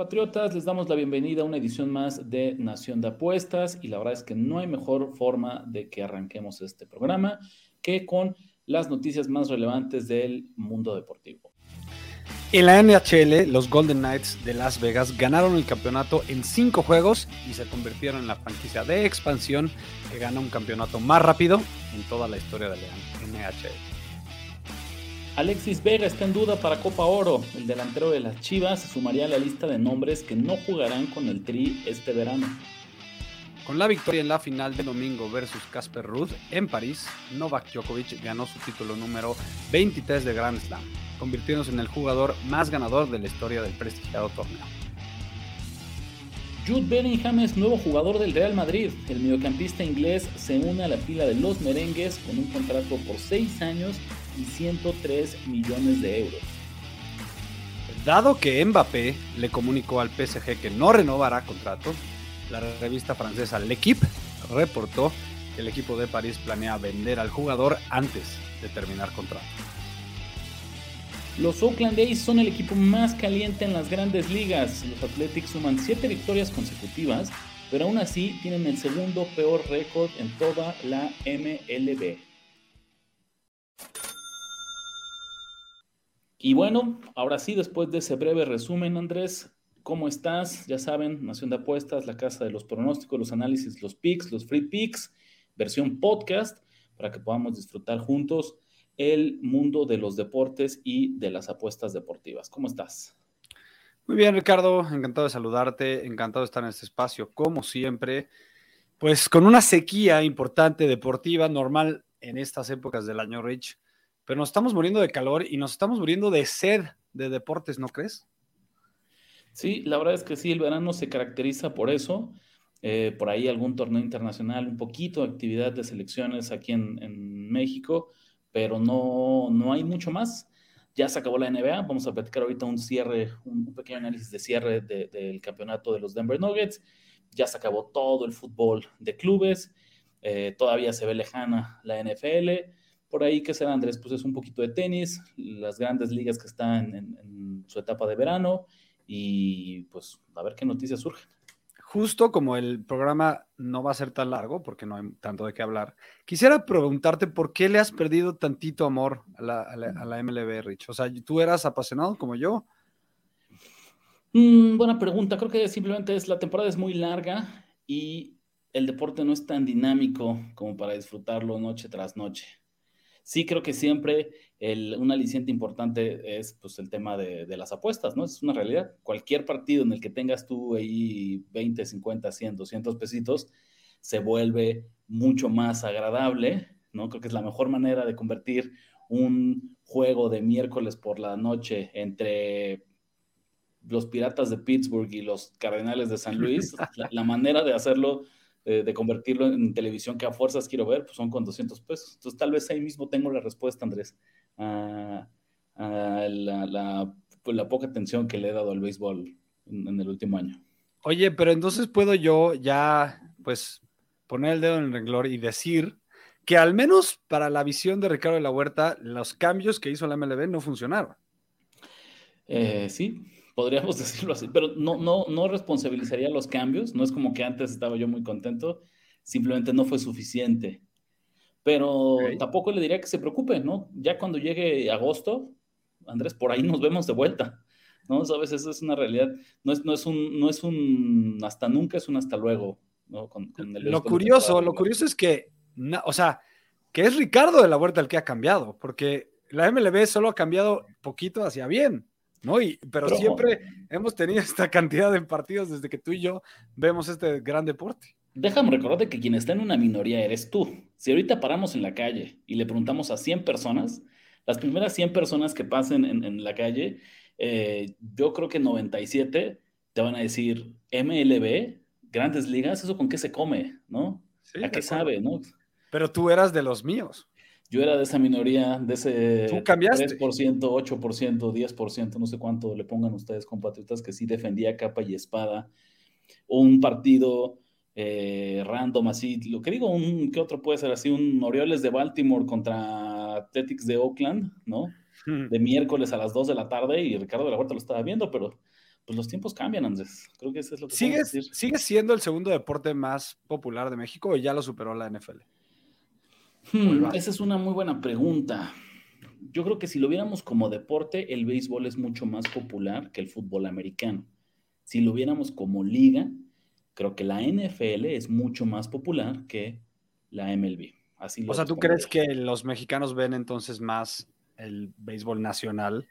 Compatriotas, les damos la bienvenida a una edición más de Nación de Apuestas y la verdad es que no hay mejor forma de que arranquemos este programa que con las noticias más relevantes del mundo deportivo. En la NHL, los Golden Knights de Las Vegas ganaron el campeonato en cinco juegos y se convirtieron en la franquicia de expansión que gana un campeonato más rápido en toda la historia de la NHL. Alexis Vega está en duda para Copa Oro. El delantero de las Chivas se sumaría a la lista de nombres que no jugarán con el Tri este verano. Con la victoria en la final de domingo versus Casper Ruud en París, Novak Djokovic ganó su título número 23 de Grand Slam, convirtiéndose en el jugador más ganador de la historia del prestigiado torneo. Jude Bellingham es nuevo jugador del Real Madrid. El mediocampista inglés se une a la fila de los merengues con un contrato por 6 años y 103 millones de euros. Dado que Mbappé le comunicó al PSG que no renovará contrato, la revista francesa L'Equipe reportó que el equipo de París planea vender al jugador antes de terminar contrato. Los Oakland A's son el equipo más caliente en las grandes ligas. Los Athletics suman 7 victorias consecutivas, pero aún así tienen el segundo peor récord en toda la MLB. Y bueno, ahora sí, después de ese breve resumen, Andrés, ¿cómo estás? Ya saben, Nación de Apuestas, la casa de los pronósticos, los análisis, los picks, los free picks, versión podcast, para que podamos disfrutar juntos el mundo de los deportes y de las apuestas deportivas. ¿Cómo estás? Muy bien, Ricardo, encantado de saludarte, encantado de estar en este espacio, como siempre, pues con una sequía importante deportiva normal en estas épocas del año, Rich pero nos estamos muriendo de calor y nos estamos muriendo de sed de deportes, ¿no crees? Sí, la verdad es que sí, el verano se caracteriza por eso. Eh, por ahí algún torneo internacional, un poquito de actividad de selecciones aquí en, México, pero no, no hay mucho más. Ya se acabó la NBA, vamos a platicar ahorita un cierre, un, pequeño análisis de cierre del campeonato de los Denver Nuggets. Ya se acabó todo el fútbol de clubes, eh, todavía se ve lejana la NFL por ahí, ¿qué será, Andrés? Pues es un poquito de tenis, las grandes ligas que están en, su etapa de verano y pues a ver qué noticias surgen. Justo como el programa no va a ser tan largo, porque no hay tanto de qué hablar, quisiera preguntarte por qué le has perdido tantito amor a la, MLB, Rich. O sea, ¿tú eras apasionado como yo? Mm, buena pregunta. Creo que simplemente es la temporada es muy larga y el deporte no es tan dinámico como para disfrutarlo noche tras noche sí creo que siempre un aliciente importante es pues, el tema de, las apuestas, ¿no? Es una realidad. Cualquier partido en el que tengas tú ahí 20, 50, 100, 200 pesitos, se vuelve mucho más agradable, ¿no? Creo que es la mejor manera de convertir un juego de miércoles por la noche entre los Piratas de Pittsburgh y los Cardenales de San Luis, la manera de hacerlo de, convertirlo en televisión que a fuerzas quiero ver, pues son con 200 pesos. Entonces tal vez ahí mismo tengo la respuesta, Andrés, a, la, pues, la, poca atención que le he dado al béisbol en, el último año. Oye, pero entonces puedo yo ya, pues, poner el dedo en el renglor y decir que al menos para la visión de Ricardo de la Huerta, los cambios que hizo la MLB no funcionaron. Eh, sí, podríamos decirlo así, pero no, no, no responsabilizaría los cambios, no es como que antes estaba yo muy contento, simplemente no fue suficiente. Pero tampoco le diría que se preocupe, ¿no? Ya cuando llegue agosto, Andrés, por ahí nos vemos de vuelta, ¿no? Sabes, eso es una realidad, no es, no es, un, no es un hasta nunca, es un hasta luego, ¿no? lo curioso, lo curioso es que, o sea, que es Ricardo de la Huerta el que ha cambiado, porque la MLB solo ha cambiado poquito hacia bien. ¿No? Y, pero, siempre hemos tenido esta cantidad de partidos desde que tú y yo vemos este gran deporte. Déjame recordarte que quien está en una minoría eres tú. Si ahorita paramos en la calle y le preguntamos a 100 personas, las primeras 100 personas que pasen en, la calle, eh, yo creo que 97 te van a decir MLB, grandes ligas, ¿eso con qué se come? ¿no? ¿A qué sabe? ¿no? Pero tú eras de los míos. Yo era de esa minoría, de ese ¿Tú cambiaste? 3%, 8%, 10%, no sé cuánto le pongan ustedes, compatriotas, que sí defendía capa y espada un partido eh, random así. Lo que digo, un, ¿qué otro puede ser así? Un Orioles de Baltimore contra Athletics de Oakland, ¿no? Hmm. De miércoles a las 2 de la tarde y Ricardo de la Huerta lo estaba viendo, pero pues los tiempos cambian, Andrés. Creo que eso es lo que ¿Sigue, ¿Sigue siendo el segundo deporte más popular de México o ya lo superó la NFL? Hmm, esa es una muy buena pregunta. Yo creo que si lo viéramos como deporte, el béisbol es mucho más popular que el fútbol americano. Si lo viéramos como liga, creo que la NFL es mucho más popular que la MLB. Así o sea, ¿tú crees que los mexicanos ven entonces más el béisbol nacional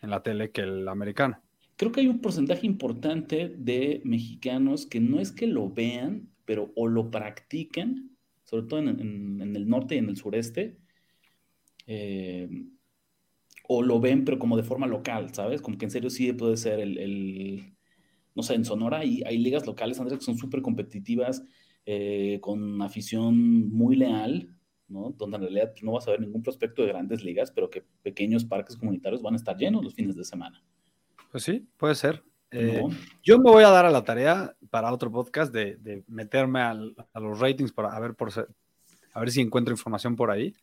en la tele que el americano? Creo que hay un porcentaje importante de mexicanos que no es que lo vean, pero o lo practican sobre todo en, el norte y en el sureste, eh, o lo ven, pero como de forma local, ¿sabes? Como que en serio sí puede ser el, no sé, en Sonora hay, hay ligas locales, Andrés, que son súper competitivas, eh, con afición muy leal, ¿no? Donde en realidad no vas a ver ningún prospecto de grandes ligas, pero que pequeños parques comunitarios van a estar llenos los fines de semana. Pues sí, puede ser. Eh, yo me voy a dar a la tarea para otro podcast de, meterme a los ratings para a ver, por, a ver si encuentro información por ahí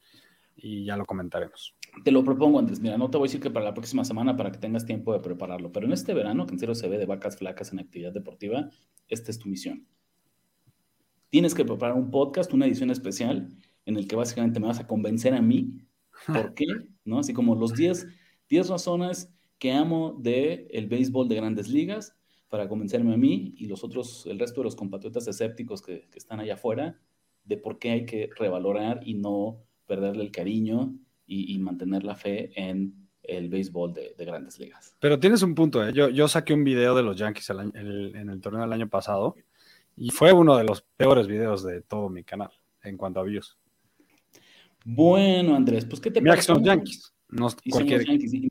y ya lo comentaremos. Te lo propongo antes, mira, no te voy a decir que para la próxima semana para que tengas tiempo de prepararlo, pero en este verano, que en serio se ve de vacas flacas en actividad deportiva, esta es tu misión. Tienes que preparar un podcast, una edición especial, en el que básicamente me vas a convencer a mí, ¿por qué? ¿No? Así como los 10 razones que amo de el béisbol de grandes ligas para convencerme a mí y los otros, el resto de los compatriotas escépticos que, están allá afuera, de por qué hay que revalorar y no perderle el cariño y, mantener la fe en el béisbol de, grandes ligas. Pero tienes un punto, ¿eh? yo, yo saqué un video de los Yankees en el torneo del año pasado y fue uno de los peores videos de todo mi canal en cuanto a views. Bueno, Andrés, pues ¿qué te parece? los Yankees. No cualquier...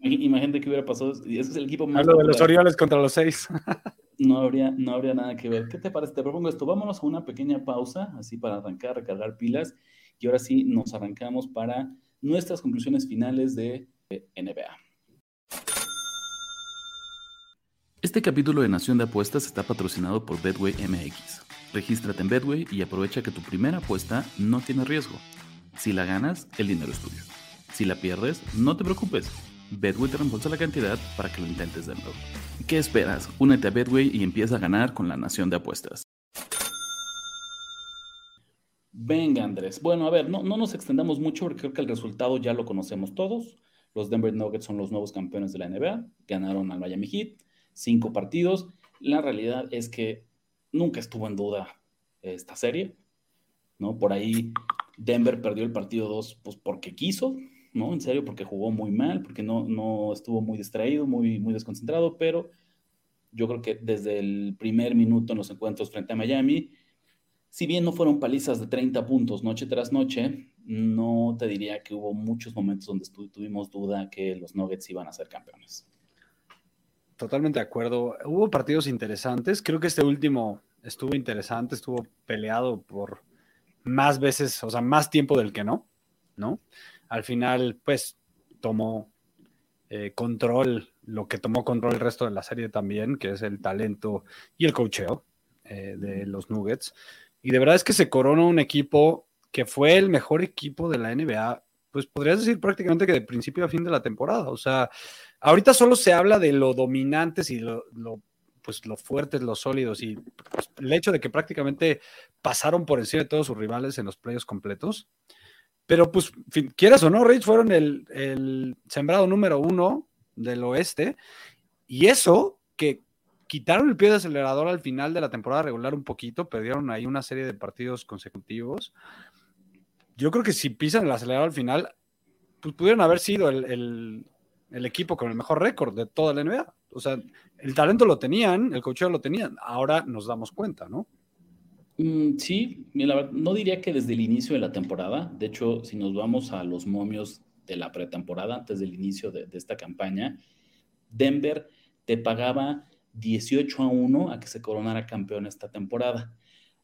Imagínate que hubiera pasado. Y ese es el equipo más. Hablo de los Orioles contra los seis. no, habría, no habría nada que ver. ¿Qué te parece? Te propongo esto. Vámonos a una pequeña pausa, así para arrancar, recargar pilas. Y ahora sí nos arrancamos para nuestras conclusiones finales de NBA. Este capítulo de Nación de Apuestas está patrocinado por Bedway MX. Regístrate en Bedway y aprovecha que tu primera apuesta no tiene riesgo. Si la ganas, el dinero es tuyo. Si la pierdes, no te preocupes. Bedway te reembolsa la cantidad para que lo intentes de nuevo. ¿Qué esperas? Únete a Bedway y empieza a ganar con la nación de apuestas. Venga, Andrés. Bueno, a ver, no, no nos extendamos mucho porque creo que el resultado ya lo conocemos todos. Los Denver Nuggets son los nuevos campeones de la NBA. Ganaron al Miami Heat. Cinco partidos. La realidad es que nunca estuvo en duda esta serie. ¿no? Por ahí Denver perdió el partido 2 pues, porque quiso, ¿no? En serio, porque jugó muy mal, porque no, no estuvo muy distraído, muy, muy desconcentrado, pero yo creo que desde el primer minuto en los encuentros frente a Miami, si bien no fueron palizas de 30 puntos noche tras noche, no te diría que hubo muchos momentos donde tuvimos duda que los Nuggets iban a ser campeones. Totalmente de acuerdo. Hubo partidos interesantes. Creo que este último estuvo interesante, estuvo peleado por más veces, o sea, más tiempo del que no, ¿no? Al final, pues, tomó eh, control, lo que tomó control el resto de la serie también, que es el talento y el cocheo eh, de los Nuggets. Y de verdad es que se coronó un equipo que fue el mejor equipo de la NBA, pues podrías decir prácticamente que de principio a fin de la temporada. O sea, ahorita solo se habla de lo dominantes y lo, pues lo fuertes, los sólidos y pues, el hecho de que prácticamente pasaron por encima de todos sus rivales en los playoffs completos. Pero pues, quieras o no, Rich fueron el, sembrado número uno del oeste. Y eso que quitaron el pie de acelerador al final de la temporada regular un poquito, perdieron ahí una serie de partidos consecutivos. Yo creo que si pisan el acelerador al final, pues pudieron haber sido el, equipo con el mejor récord de toda la NBA. O sea, el talento lo tenían, el cocheo lo tenían. Ahora nos damos cuenta, ¿no? Mm, sí, no diría que desde el inicio de la temporada. De hecho, si nos vamos a los momios de la pretemporada, antes del inicio de, esta campaña, Denver te pagaba 18 a 1 a que se coronara campeón esta temporada.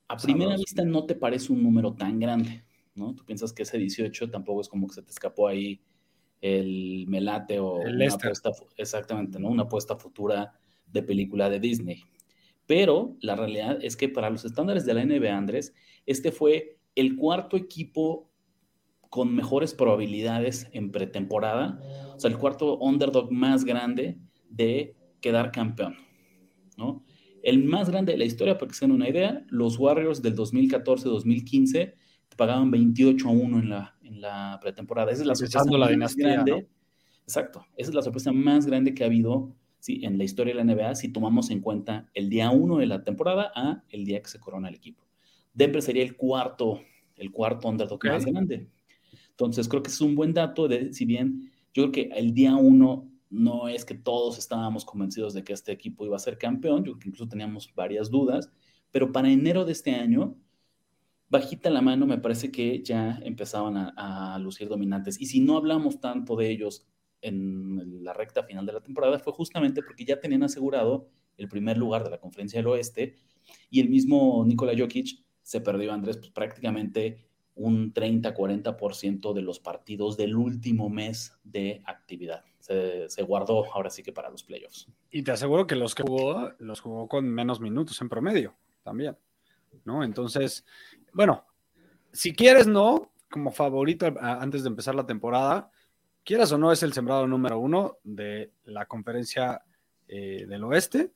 A primera vista no te parece un número tan grande, ¿no? Tú piensas que ese 18 tampoco es como que se te escapó ahí el melate o una apuesta, exactamente, ¿no? Una apuesta futura de película de Disney. Pero la realidad es que para los estándares de la NBA, Andrés, este fue el cuarto equipo con mejores probabilidades en pretemporada, o sea, el cuarto underdog más grande de quedar campeón, ¿no? El más grande de la historia, para que se den una idea, los Warriors del 2014-2015 pagaban 28 a 1 en la, en la pretemporada. Esa es la sorpresa más grande. Exacto, esa es la sorpresa más grande que ha habido ¿sí? en la historia de la NBA si tomamos en cuenta el día 1 de la temporada a el día que se corona el equipo. Denver sería el cuarto, el cuarto underdog más grande. Entonces, creo que es un buen dato de, si bien yo creo que el día 1 no es que todos estábamos convencidos de que este equipo iba a ser campeón, yo creo que incluso teníamos varias dudas, pero para enero de este año, bajita la mano, me parece que ya empezaban a, a lucir dominantes. Y si no hablamos tanto de ellos en la recta final de la temporada fue justamente porque ya tenían asegurado el primer lugar de la conferencia del oeste y el mismo Nikola Jokic se perdió, Andrés, pues prácticamente un 30-40% de los partidos del último mes de actividad. Se, guardó ahora sí que para los playoffs. Y te aseguro que los que jugó, los jugó con menos minutos en promedio también, ¿no? Entonces, bueno, si quieres, no, como favorito antes de empezar la temporada, quieras o no, es el sembrado número uno de la conferencia eh, del oeste.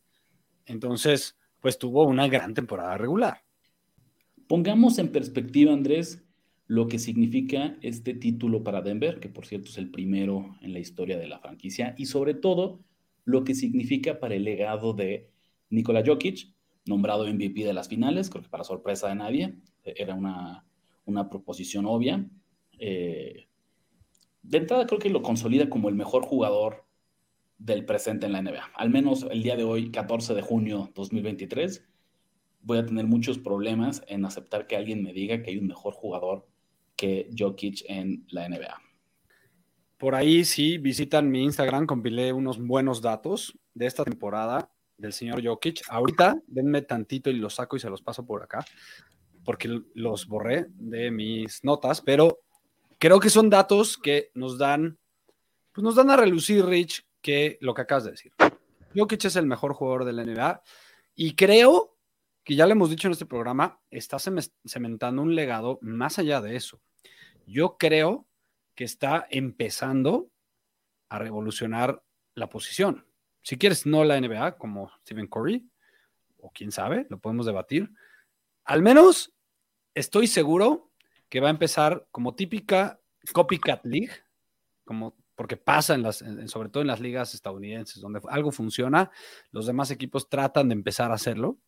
Entonces, pues tuvo una gran temporada regular. Pongamos en perspectiva, Andrés, lo que significa este título para Denver, que por cierto es el primero en la historia de la franquicia, y sobre todo lo que significa para el legado de Nikola Jokic, nombrado MVP de las finales, creo que para sorpresa de nadie, era una, una proposición obvia. Eh, de entrada creo que lo consolida como el mejor jugador del presente en la NBA. Al menos el día de hoy, 14 de junio 2023, voy a tener muchos problemas en aceptar que alguien me diga que hay un mejor jugador que Jokic en la NBA. Por ahí sí, visitan mi Instagram, compilé unos buenos datos de esta temporada del señor Jokic. Ahorita denme tantito y los saco y se los paso por acá, porque los borré de mis notas, pero creo que son datos que nos dan, pues nos dan a relucir, Rich, que lo que acabas de decir. Jokic es el mejor jugador de la NBA y creo que ya le hemos dicho en este programa, está cementando un legado más allá de eso. Yo creo que está empezando a revolucionar la posición. Si quieres, no la NBA, como Stephen Curry, o quién sabe, lo podemos debatir. Al menos estoy seguro que va a empezar como típica copycat league, como porque pasa en las, sobre todo en las ligas estadounidenses, donde algo funciona, los demás equipos tratan de empezar a hacerlo.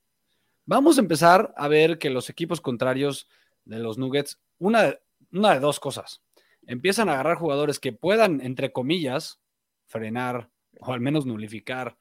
Vamos a empezar a ver que los equipos contrarios de los Nuggets, una, de dos cosas, empiezan a agarrar jugadores que puedan, entre comillas, frenar o al menos nulificar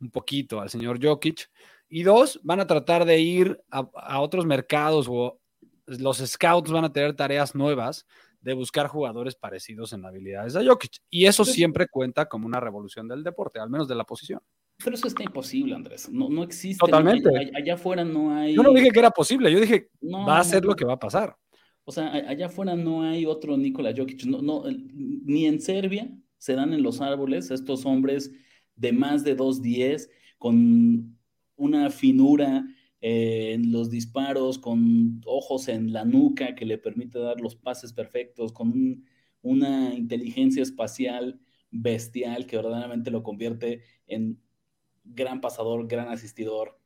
un poquito al señor Jokic, y dos, van a tratar de ir a, a otros mercados o los scouts van a tener tareas nuevas de buscar jugadores parecidos en habilidades a Jokic. Y eso siempre cuenta como una revolución del deporte, al menos de la posición. Pero eso está imposible, Andrés. No, no existe. Totalmente. allá, afuera no hay. Yo no dije que era posible, yo dije, va a ser lo que va a pasar. O sea, allá afuera no hay otro Nikola Jokic. No, no, ni en Serbia se dan en los árboles estos hombres de más de 2'10 con una finura en los disparos, con ojos en la nuca que le permite dar los pases perfectos, con una inteligencia espacial bestial que verdaderamente lo convierte en gran pasador, gran asistidor,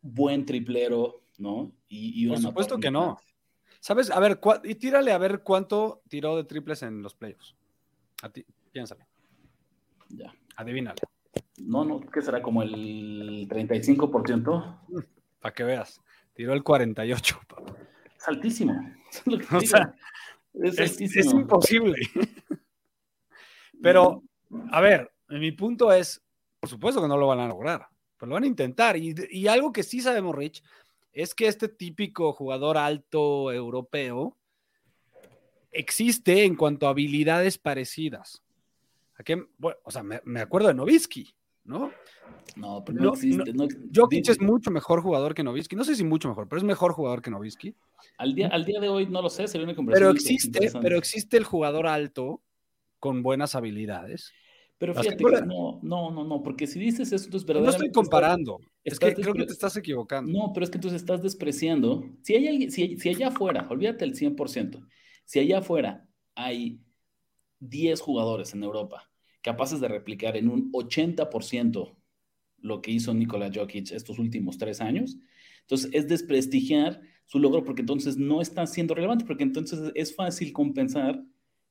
buen triplero, ¿no? Y, Por supuesto que no. ¿Sabes? A ver, y tírale a ver cuánto tiró de triples en los playoffs. A ti, piénsale. Ya. Adivínale. No, no, ¿qué será? Como el 35%. Mm, Para que veas. Tiró el 48, Es altísimo. Es, es, imposible. Pero, a ver, mi punto es, por supuesto que no lo van a lograr, pero lo van a intentar. Y, y algo que sí sabemos, Rich, es que este típico jugador alto europeo existe en cuanto a habilidades parecidas. ¿A qué? Bueno, o sea, me, me acuerdo de Novisky, ¿no? No, pero no, existe. No, Jokic es mucho mejor jugador que Novisky. No sé si mucho mejor, pero es mejor jugador que Novisky. Al día, al día de hoy no lo sé, sería una conversación. Pero existe, pero existe el jugador alto con buenas habilidades. Pero fíjate que no, no, no, no, porque si dices eso, entonces verdaderamente. No estoy comparando. es que creo que te estás equivocando. No, pero es que entonces estás despreciando. Si hay alguien, si, si allá afuera, olvídate el 100%, si allá afuera hay 10 jugadores en Europa capaces de replicar en un 80% lo que hizo Nikola Jokic estos últimos tres años, entonces es desprestigiar su logro porque entonces no está siendo relevante, porque entonces es fácil compensar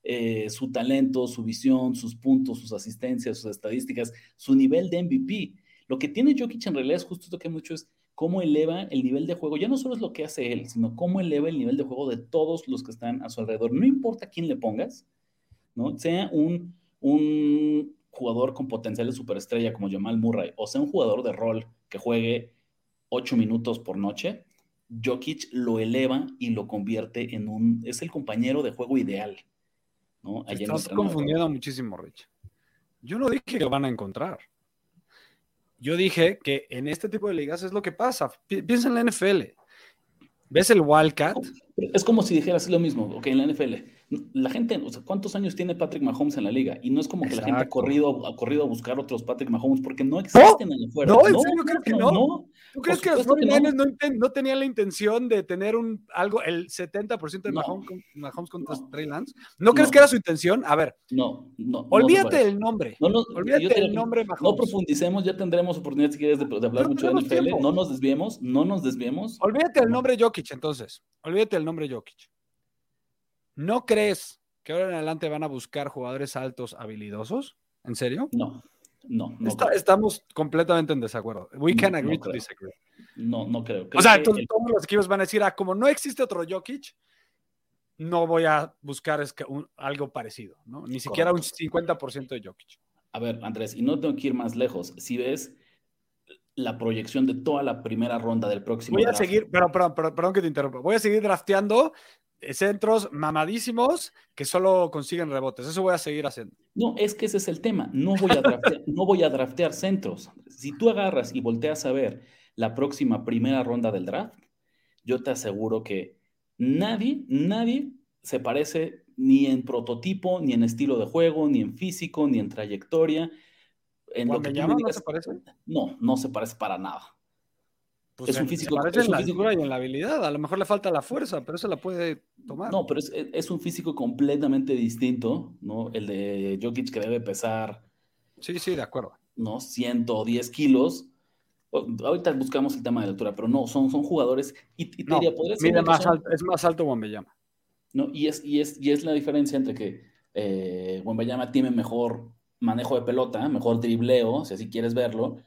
eh, su talento, su visión, sus puntos, sus asistencias, sus estadísticas, su nivel de MVP. Lo que tiene Jokic en realidad es justo lo que mucho es cómo eleva el nivel de juego. Ya no solo es lo que hace él, sino cómo eleva el nivel de juego de todos los que están a su alrededor. No importa quién le pongas, ¿no? Sea un, un jugador con potencial de superestrella como Jamal Murray, o sea un jugador de rol que juegue ocho minutos por noche, Jokic lo eleva y lo convierte en un, es el compañero de juego ideal. ¿no? Estás confundiendo muchísimo, Rich. Yo no dije que lo van a encontrar. Yo dije que en este tipo de ligas es lo que pasa. Piensa en la NFL. ¿Ves el Wildcat? Es como si dijeras lo mismo, ok, en la NFL la gente, o sea, ¿cuántos años tiene Patrick Mahomes en la liga? Y no es como que la gente ha corrido, ha corrido a buscar otros Patrick Mahomes porque no existen en el fuera. No, en serio creo que no. ¿Tú crees que los 49 no. No, tenían la intención de tener un algo, el 70% de Mahomes, Mahomes contra Trey Lance? ¿No, crees que era su intención? A ver. No, no. Olvídate del nombre. No, olvídate del nombre Mahomes. No profundicemos, ya tendremos oportunidad si quieres de, hablar mucho de NFL. No nos desviemos, no nos desviemos. Olvídate del nombre Jokic entonces. Olvídate del nombre Jokic. ¿No crees que ahora en adelante van a buscar jugadores altos habilidosos? ¿En serio? No, no. estamos completamente en desacuerdo. We can agree to disagree. No, no creo. o sea, todos los equipos van a decir, ah, como no existe otro Jokic, no voy a buscar algo parecido, ¿no? Ni siquiera un 50% de Jokic. A ver, Andrés, y no tengo que ir más lejos. Si ves la proyección de toda la primera ronda del próximo. Voy a seguir, pero, perdón, perdón que te interrumpa. Voy a seguir drafteando centros mamadísimos que solo consiguen rebotes. Eso voy a seguir haciendo. No, es que ese es el tema. No voy a draftear, no voy a draftear centros. Si tú agarras y volteas a ver la próxima primera ronda del draft, yo te aseguro que nadie, nadie se parece ni en prototipo, ni en estilo de juego, ni en físico, ni en trayectoria. En lo que llama, ¿No se parece? No, no se parece para nada. Pues es un físico. En la físico, y en la habilidad. A lo mejor le falta la fuerza, pero eso la puede tomar. No, pero es, un físico completamente distinto, ¿no? El de Jokic que debe pesar. Sí, sí, de acuerdo. ¿No? 110 kilos. Ahorita buscamos el tema de altura, pero no, son, son jugadores. Y, más alto, es más alto Wembanyama. ¿no? Y es, y, es, y es la diferencia entre que eh, tiene mejor manejo de pelota, mejor dribleo, si así quieres verlo,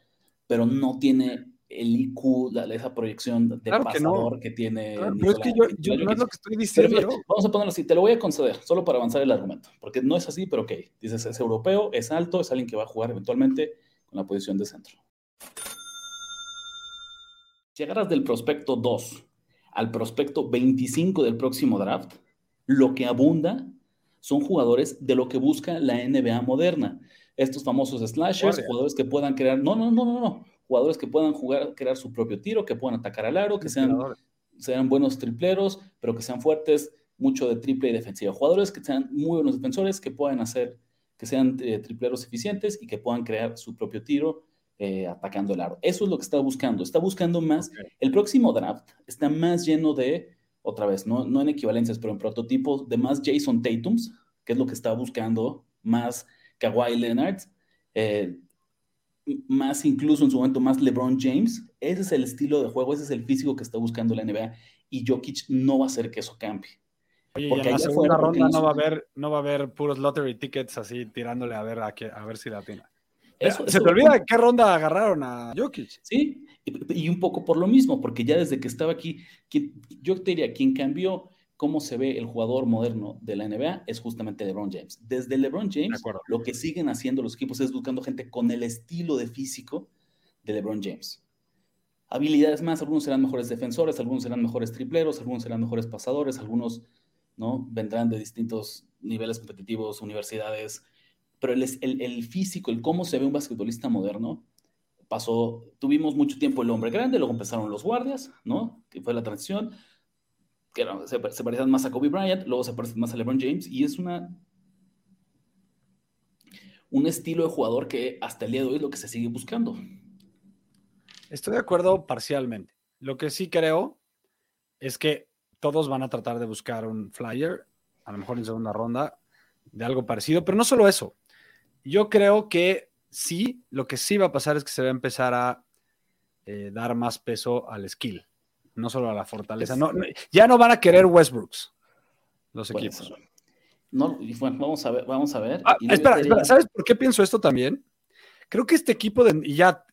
pero no tiene el IQ, esa proyección de pasador que, tiene. pero es que yo, no es lo que estoy diciendo. vamos a ponerlo así, te lo voy a conceder, solo para avanzar el argumento, porque no es así, pero ok. Dices, es europeo, es alto, es alguien que va a jugar eventualmente con la posición de centro. Si agarras del prospecto 2 al prospecto 25 del próximo draft, lo que abunda son jugadores de lo que busca la NBA moderna. Estos famosos slashers, jugadores que puedan crear. No, no, no, no, no jugadores que puedan jugar, crear su propio tiro, que puedan atacar al aro, que sean, sean buenos tripleros, pero que sean fuertes, mucho de triple y defensiva. Jugadores que sean muy buenos defensores, que puedan hacer, que sean eh, tripleros eficientes y que puedan crear su propio tiro eh, atacando el aro. Eso es lo que está buscando. Está buscando más. El próximo draft está más lleno de, otra vez, no, no en equivalencias, pero en prototipos, de más Jason Tatums, que es lo que está buscando, más Kawhi Leonard. Eh, más incluso en su momento más LeBron James. Ese es el estilo de juego, ese es el físico que está buscando la NBA y Jokic no va a hacer que eso cambie. Oye, Porque en la segunda ronda no va, a haber, no va a haber puros lottery tickets así tirándole a ver a, a ver si la tiene. ¿Se te olvida qué ronda agarraron a Jokic? Sí, y, y, un poco por lo mismo, porque ya desde que estaba aquí, yo te diría, quien cambió cómo se ve el jugador moderno de la NBA es justamente LeBron James. Desde LeBron James, lo que siguen haciendo los equipos es buscando gente con el estilo de físico de LeBron James. Habilidades más, algunos serán mejores defensores, algunos serán mejores tripleros, algunos serán mejores pasadores, algunos ¿no? Vendrán de distintos niveles competitivos, universidades, pero el, el, físico, el cómo se ve un basquetbolista moderno, pasó, tuvimos mucho tiempo el hombre grande, luego empezaron los guardias, ¿no? Que fue la transición, que se, se, más a Kobe Bryant, luego se parecen más a LeBron James, y es una un estilo de jugador que hasta el día de hoy es lo que se sigue buscando. Estoy de acuerdo parcialmente. Lo que sí creo es que todos van a tratar de buscar un flyer, a lo mejor en segunda ronda, de algo parecido, pero no solo eso. Yo creo que sí, lo que sí va a pasar es que se va a empezar a eh, dar más peso al skill, no solo a la fortaleza. ya no van a querer Westbrooks los equipos. No, vamos a ver, vamos a ver. Ah, espera, espera, ¿sabes por qué pienso esto también? Creo que este equipo de, y ya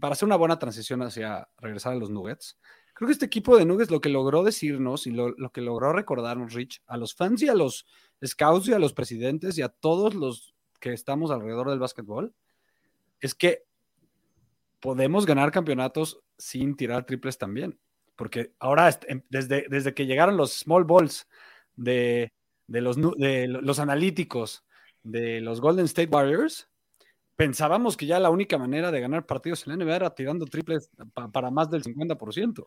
para hacer una buena transición hacia regresar a los Nuggets, creo que este equipo de Nuggets lo que logró decirnos y lo, que logró recordarnos, Rich, a los fans y a los scouts y a los presidentes y a todos los que estamos alrededor del básquetbol, es que podemos ganar campeonatos sin tirar triples también. Porque ahora, em, desde, desde que llegaron los small balls de de los, de los analíticos de los Golden State Warriors, pensábamos que ya la única manera de ganar partidos en la NBA era tirando triples para más del 50%.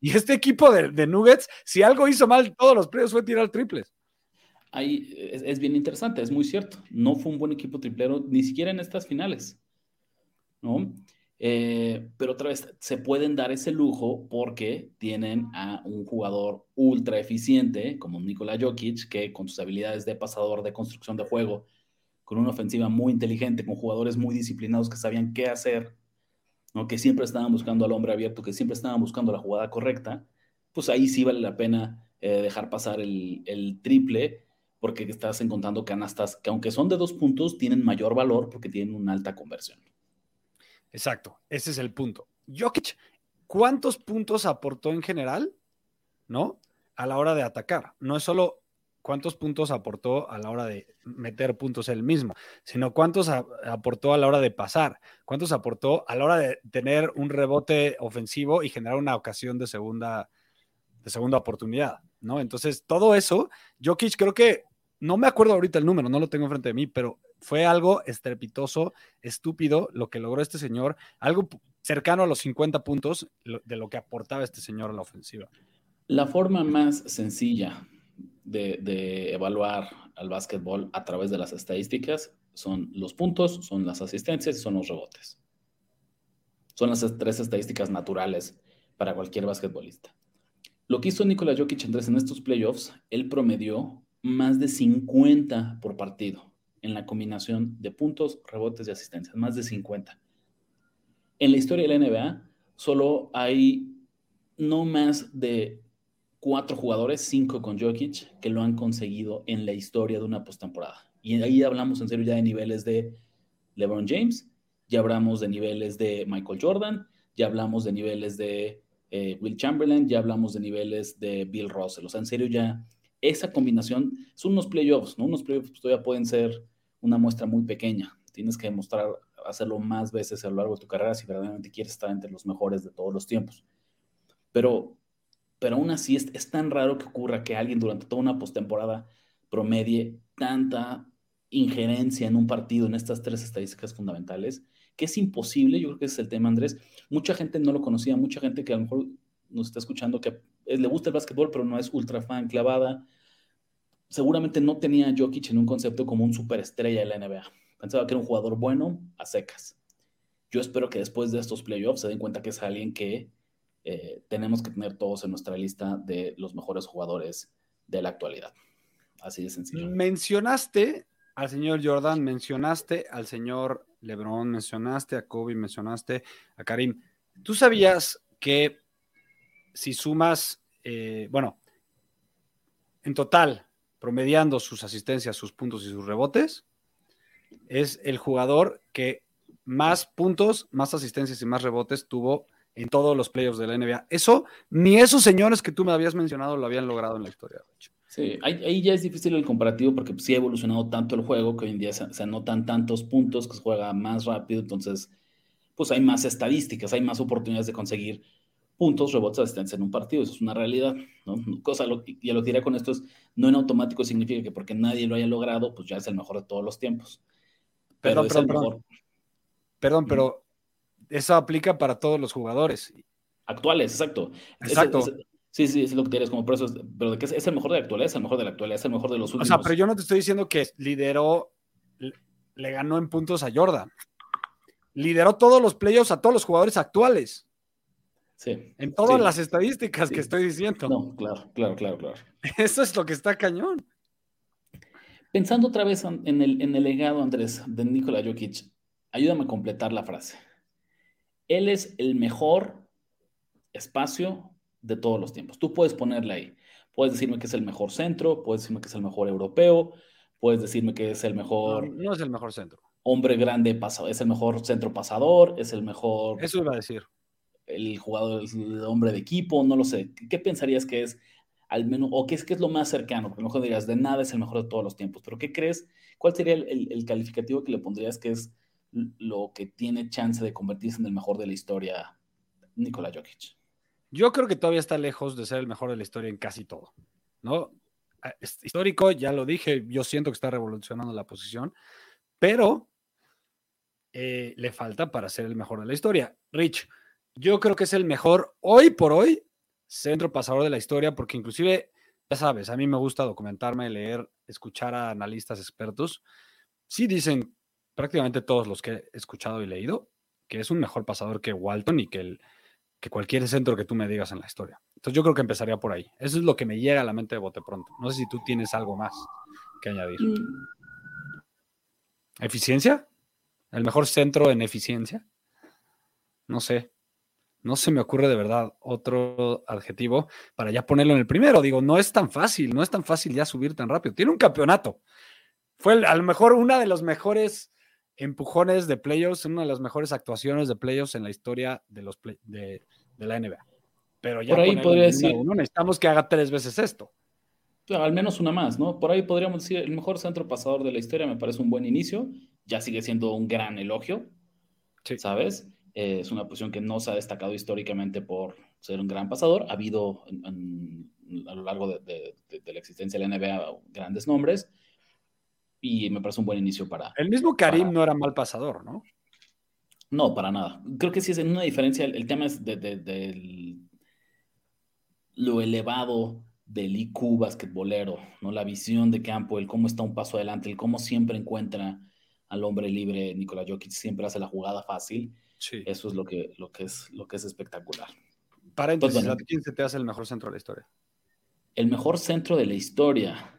Y este equipo de, Nuggets, si algo hizo mal todos los playoffs fue tirar triples. Ahí es, es, bien interesante, es muy cierto. No fue un buen equipo triplero ni siquiera en estas finales. ¿no? Eh, pero otra vez, se pueden dar ese lujo porque tienen a un jugador ultra eficiente como Nikola Jokic, que con sus habilidades de pasador, de construcción de juego, con una ofensiva muy inteligente, con jugadores muy disciplinados que sabían qué hacer, que siempre estaban buscando al hombre abierto, que siempre estaban buscando la jugada correcta, pues ahí sí vale la pena eh, dejar pasar el, el triple porque estás encontrando canastas que aunque son de dos puntos, tienen mayor valor porque tienen una alta conversión. Exacto, ese es el punto. Jokic, ¿cuántos puntos aportó en general? ¿No? A la hora de atacar. No es solo cuántos puntos aportó a la hora de meter puntos él mismo, sino cuántos aportó a la hora de pasar, cuántos aportó a la hora de tener un rebote ofensivo y generar una ocasión de segunda, de segunda oportunidad, ¿no? Entonces, todo eso, Jokic creo que, no me acuerdo ahorita el número, no lo tengo enfrente de mí, pero fue algo estrepitoso, estúpido lo que logró este señor, algo cercano a los 50 puntos de lo que aportaba este señor a la ofensiva. La forma más sencilla de, evaluar al básquetbol a través de las estadísticas son los puntos, son las asistencias y son los rebotes. Son las tres estadísticas naturales para cualquier basquetbolista. Lo que hizo Nikola Jokic en estos playoffs, él promedió más de 50 por partido en la combinación de puntos, rebotes y asistencias, más de 50. En la historia de la NBA, solo hay no más de cuatro jugadores, cinco con Jokic, que lo han conseguido en la historia de una postemporada. Y ahí hablamos en serio ya de niveles de LeBron James, ya hablamos de niveles de Michael Jordan, ya hablamos de niveles de eh, Will Chamberlain, ya hablamos de niveles de Bill Russell. O sea, en serio ya esa combinación son unos playoffs, ¿no? Unos playoffs todavía pueden ser una muestra muy pequeña. Tienes que demostrar, hacerlo más veces a lo largo de tu carrera si verdaderamente quieres estar entre los mejores de todos los tiempos. Pero, pero aún así es, es tan raro que ocurra que alguien durante toda una postemporada promedie tanta injerencia en un partido en estas tres estadísticas fundamentales, que es imposible, yo creo que ese es el tema, Andrés. Mucha gente no lo conocía, mucha gente que a lo mejor nos está escuchando que le gusta el básquetbol, pero no es ultra fan clavada, seguramente no tenía Jokic en un concepto como un superestrella de la NBA. Pensaba que era un jugador bueno a secas. Yo espero que después de estos playoffs se den cuenta que es alguien que eh, tenemos que tener todos en nuestra lista de los mejores jugadores de la actualidad. Así de sencillo. Mencionaste al señor Jordan, mencionaste al señor LeBron, mencionaste a Kobe, mencionaste a Karim. ¿Tú sabías que si sumas, eh, bueno, en total, promediando sus asistencias, sus puntos y sus rebotes, es el jugador que más puntos, más asistencias y más rebotes tuvo en todos los playoffs de la NBA. Eso, ni esos señores que tú me habías mencionado lo habían logrado en la historia. Sí, ahí, ya es difícil el comparativo porque sí ha evolucionado tanto el juego que hoy en día se, anotan tantos puntos, que se juega más rápido, entonces pues hay más estadísticas, hay más oportunidades de conseguir puntos, rebotes, asistencia en un partido. Eso es una realidad, ¿no? Cosa, lo, y lo que diré con esto es, no en automático significa que porque nadie lo haya logrado, pues ya es el mejor de todos los tiempos. Pero perdón, es perdón, el mejor. Perdón, pero eso aplica para todos los jugadores. Actuales, exacto. Exacto. sí, sí, es lo que tienes como por eso, pero de que es, el mejor de la actualidad, es el mejor de la actualidad, es el mejor de los últimos. O sea, pero yo no te estoy diciendo que lideró, le ganó en puntos a Jordan. Lideró todos los playoffs a todos los jugadores actuales. Sí. En todas las estadísticas que estoy diciendo. No, claro, claro, claro, claro. Eso es lo que está cañón. Pensando otra vez en el, en el legado, Andrés, de Nikola Jokic, ayúdame a completar la frase. Él es el mejor espacio de todos los tiempos. Tú puedes ponerle ahí. Puedes decirme que es el mejor centro, puedes decirme que es el mejor europeo, puedes decirme que es el mejor. No, es el mejor centro. Hombre grande pasado, es el mejor centro pasador, es el mejor. Eso iba a decir. El jugador, el hombre de equipo, no lo sé. ¿Qué pensarías que es al menos, o qué es, qué es lo más cercano? Porque a lo mejor dirías, de nada es el mejor de todos los tiempos, pero ¿qué crees? ¿Cuál sería el, el calificativo que le pondrías que es lo que tiene chance de convertirse en el mejor de la historia, Nikola Jokic? Yo creo que todavía está lejos de ser el mejor de la historia en casi todo, ¿no? Ah, histórico, ya lo dije, yo siento que está revolucionando la posición, pero eh, le falta para ser el mejor de la historia. Rich, yo creo que es el mejor hoy por hoy centro pasador de la historia, porque inclusive, ya sabes, a mí me gusta documentarme, leer, escuchar a analistas expertos. Sí dicen prácticamente todos los que he escuchado y leído que es un mejor pasador que Walton y que el, que cualquier centro que tú me digas en la historia. Entonces yo creo que empezaría por ahí. Eso es lo que me llega a la mente de bote pronto. No sé si tú tienes algo más que añadir. Mm. ¿Eficiencia? ¿El mejor centro en eficiencia? No sé. No se me ocurre de verdad otro adjetivo para ya ponerlo en el primero. Digo, no es tan fácil, no es tan fácil ya subir tan rápido. Tiene un campeonato. Fue a lo mejor una de los mejores empujones de playoffs, una de las mejores actuaciones de playoffs en la historia de, los de, la NBA. Pero ya por ahí podría decir, uno, necesitamos que haga tres veces esto. al menos una más, ¿no? Por ahí podríamos decir, el mejor centro pasador de la historia me parece un buen inicio, ya sigue siendo un gran elogio, ¿sabes? Eh, es una posición que no se ha destacado históricamente por ser un gran pasador, ha habido a lo largo de, de la existencia de la NBA grandes nombres, y me parece un buen inicio para... El mismo Karim no era mal pasador, ¿no? No, para nada. Creo que sí es una diferencia. El, tema es de, lo elevado del IQ basquetbolero, ¿no? La visión de campo, el cómo está un paso adelante, el cómo siempre encuentra al hombre libre. Nikola Jokic siempre hace la jugada fácil. Sí. Eso es lo que, lo que, es, lo que es espectacular. Paréntesis, entonces, ¿quién se te hace el mejor centro de la historia? El mejor centro de la historia.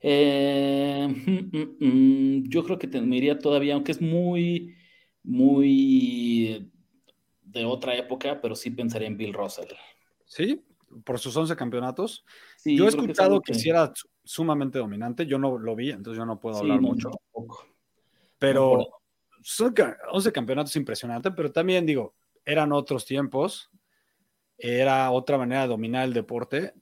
Eh, mm, mm, mm, yo creo que te, me iría todavía, aunque es muy, muy de otra época, pero sí pensaría en Bill Russell. Sí, por sus 11 campeonatos. yo he escuchado que, si era sumamente dominante, yo no lo vi, entonces yo no puedo hablar mucho. Pero son 11 campeonatos impresionante, pero también digo, eran otros tiempos, era otra manera de dominar el deporte.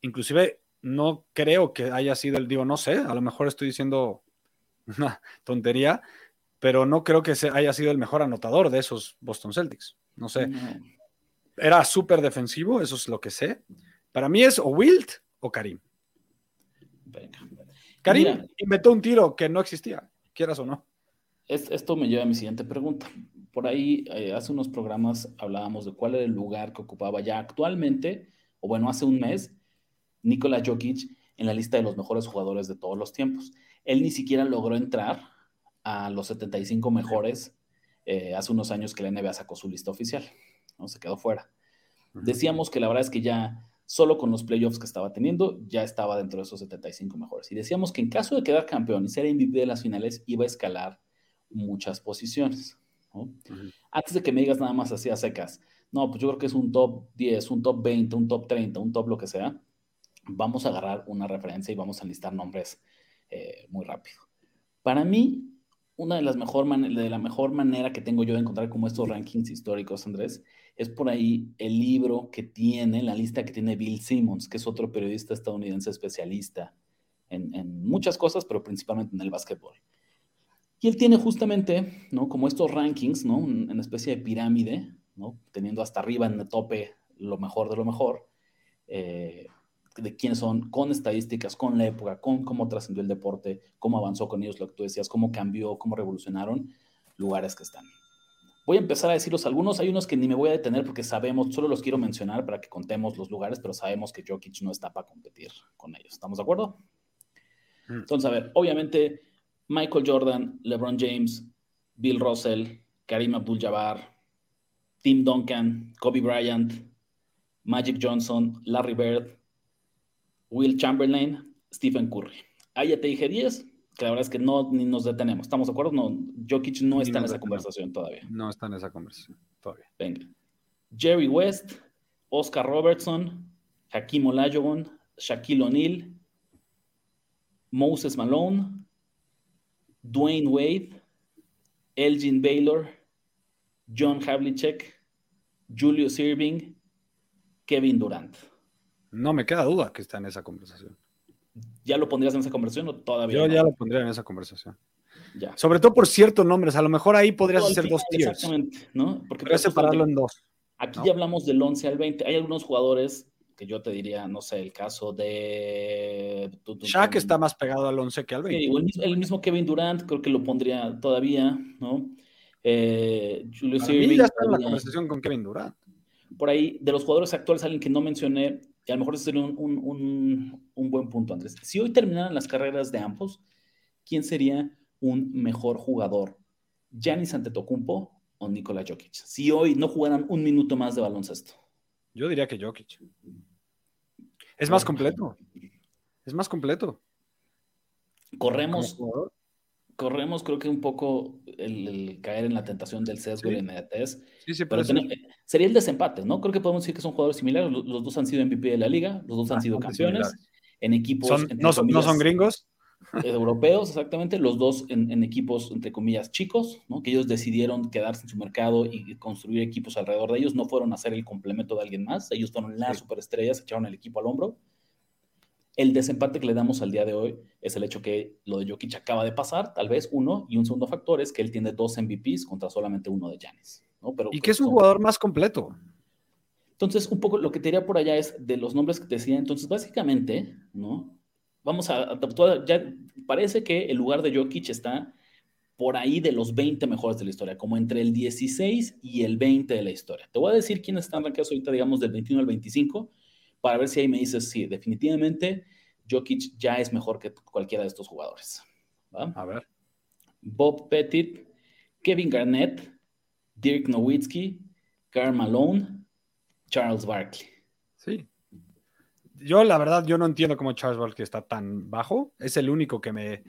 Inclusive no creo que haya sido el, digo, no sé, a lo mejor estoy diciendo una tontería, pero no creo que haya sido el mejor anotador de esos Boston Celtics. No sé. Era súper defensivo, eso es lo que sé. Para mí es o Wilt o Karim. Karim inventó un tiro que no existía, quieras o no. Esto me lleva a mi siguiente pregunta. Por ahí, eh, hace unos programas hablábamos de cuál era el lugar que ocupaba ya actualmente, o bueno, hace un mes, Nikola Jokic en la lista de los mejores jugadores de todos los tiempos. Él ni siquiera logró entrar a los 75 mejores eh, hace unos años que la NBA sacó su lista oficial, ¿no? Se quedó fuera. Decíamos que la verdad es que ya solo con los playoffs que estaba teniendo, ya estaba dentro de esos 75 mejores. Y decíamos que en caso de quedar campeón y ser MVP de las finales, iba a escalar muchas posiciones. Antes de que me digas nada más así a secas, no, pues yo creo que es un top 10, un top 20, un top 30, un top lo que sea vamos a agarrar una referencia y vamos a listar nombres eh, muy rápido. Para mí, una de las mejor de la mejor manera que tengo yo de encontrar como estos rankings históricos, Andrés, es por ahí el libro que tiene, la lista que tiene Bill Simmons, que es otro periodista estadounidense especialista en, muchas cosas, pero principalmente en el básquetbol. Y él tiene justamente, ¿no? Como estos rankings, ¿no? Una especie de pirámide ¿no? teniendo hasta arriba en el tope lo mejor de lo mejor, eh, de quiénes son, con estadísticas, con la época, con cómo trascendió el deporte, cómo avanzó con ellos, lo que tú decías, cómo cambió, cómo revolucionaron lugares que están. Voy a empezar a decirlos algunos, hay unos que ni me voy a detener porque sabemos, solo los quiero mencionar para que contemos los lugares, pero sabemos que Jokic no está para competir con ellos. ¿Estamos de acuerdo? Mm. Entonces, a ver, obviamente Michael Jordan, LeBron James, Bill Russell, Karim Abdul-Jabbar, Tim Duncan, Kobe Bryant, Magic Johnson, Larry Bird, Will Chamberlain, Stephen Curry. Ahí ya te dije 10, que la verdad es que no ni nos detenemos. ¿Estamos de acuerdo? No, Jokic no está en esa conversación todavía. No está en esa conversación todavía. Venga. Jerry West, Oscar Robertson, Hakim Olajuwon, Shaquille O'Neal, Moses Malone, Dwayne Wade, Elgin Baylor, John Havlicek, Julius Irving, Kevin Durant. No me queda duda que está en esa conversación. ¿Ya lo pondrías en esa conversación o todavía? Yo ya lo pondría en esa conversación. Ya. Sobre todo por ciertos nombres, a lo mejor ahí podrías hacer dos tiers. Exactamente, ¿no? Porque separarlo en dos. Aquí ya hablamos del 11 al 20. Hay algunos jugadores que yo te diría, no sé, el caso de... Shaq está más pegado al 11 que al 20. el, mismo, Kevin Durant creo que lo pondría todavía, ¿no? Eh, Julius Irving. ya está en la conversación con Kevin Durant. Por ahí, de los jugadores actuales, alguien que no mencioné, y a lo mejor ese sería un, buen punto, Andrés. Si hoy terminaran las carreras de ambos, ¿quién sería un mejor jugador? ¿Giannis Antetokounmpo o Nikola Jokic? Si hoy no jugaran un minuto más de baloncesto. Yo diría que Jokic. Es más completo. Es más completo. Corremos, corremos creo que un poco el, caer en la tentación del sesgo y la inmediatez. Sí, sí, pero sería el desempate, ¿no? Creo que podemos decir que son jugadores similares. Los, dos han sido MVP de la liga, los dos han ah, sido campeones en equipos. no, son, gringos? Europeos, exactamente. Los dos en, equipos, entre comillas, chicos, ¿no? Que ellos decidieron quedarse en su mercado y construir equipos alrededor de ellos. No fueron a ser el complemento de alguien más. Ellos fueron las superestrellas, echaron el equipo al hombro. El desempate que le damos al día de hoy es el hecho que lo de Jokic acaba de pasar, tal vez uno, y un segundo factor es que él tiene dos MVPs contra solamente uno de Giannis. ¿no? Pero, y que es un jugador más completo. Entonces, un poco lo que te diría por allá es de los nombres que te decía. Entonces, básicamente, ¿no? Vamos a, ya parece que el lugar de Jokic está por ahí de los 20 mejores de la historia, como entre el 16 y el 20 de la historia. Te voy a decir quiénes están rankeados ahorita, digamos, del 21 al 25 para ver si ahí me dices, sí, definitivamente Jokic ya es mejor que cualquiera de estos jugadores. A ver. Bob Pettit, Kevin Garnett, Dirk Nowitzki, Karl Malone, Charles Barkley. Sí. Yo, la verdad, yo no entiendo cómo Charles Barkley está tan bajo. Es el único que me,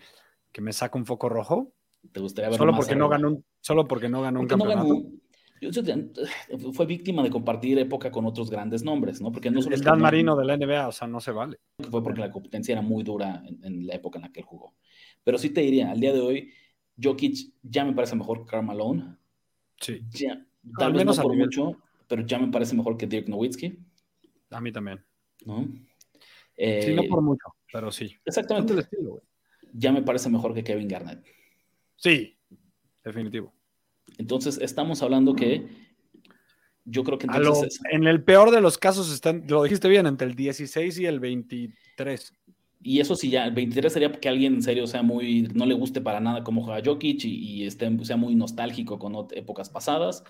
que me saca un foco rojo. ¿Te gustaría ver solo porque no ganó un, Solo porque no ganó un campeonato fue víctima de compartir época con otros grandes nombres, ¿no? Porque no el Dan Marino de la NBA, o sea, no se vale. Fue porque la competencia era muy dura en, la época en la que él jugó. Pero sí te diría, al día de hoy, Jokic ya me parece mejor que Karl Malone. Sí. tal vez no por mucho, pero ya me parece mejor que Dirk Nowitzki. A mí también. ¿No? sí, no eh, por mucho, pero sí. Exactamente. ya me parece mejor que Kevin Garnett. Sí, definitivo. Entonces, estamos hablando que yo creo que entonces en el peor de los casos están, lo dijiste bien, entre el 16 y el 23. Y eso sí, ya el 23 sería que alguien en serio sea muy, no le guste para nada cómo juega Jokic y, esté, sea muy nostálgico con épocas pasadas.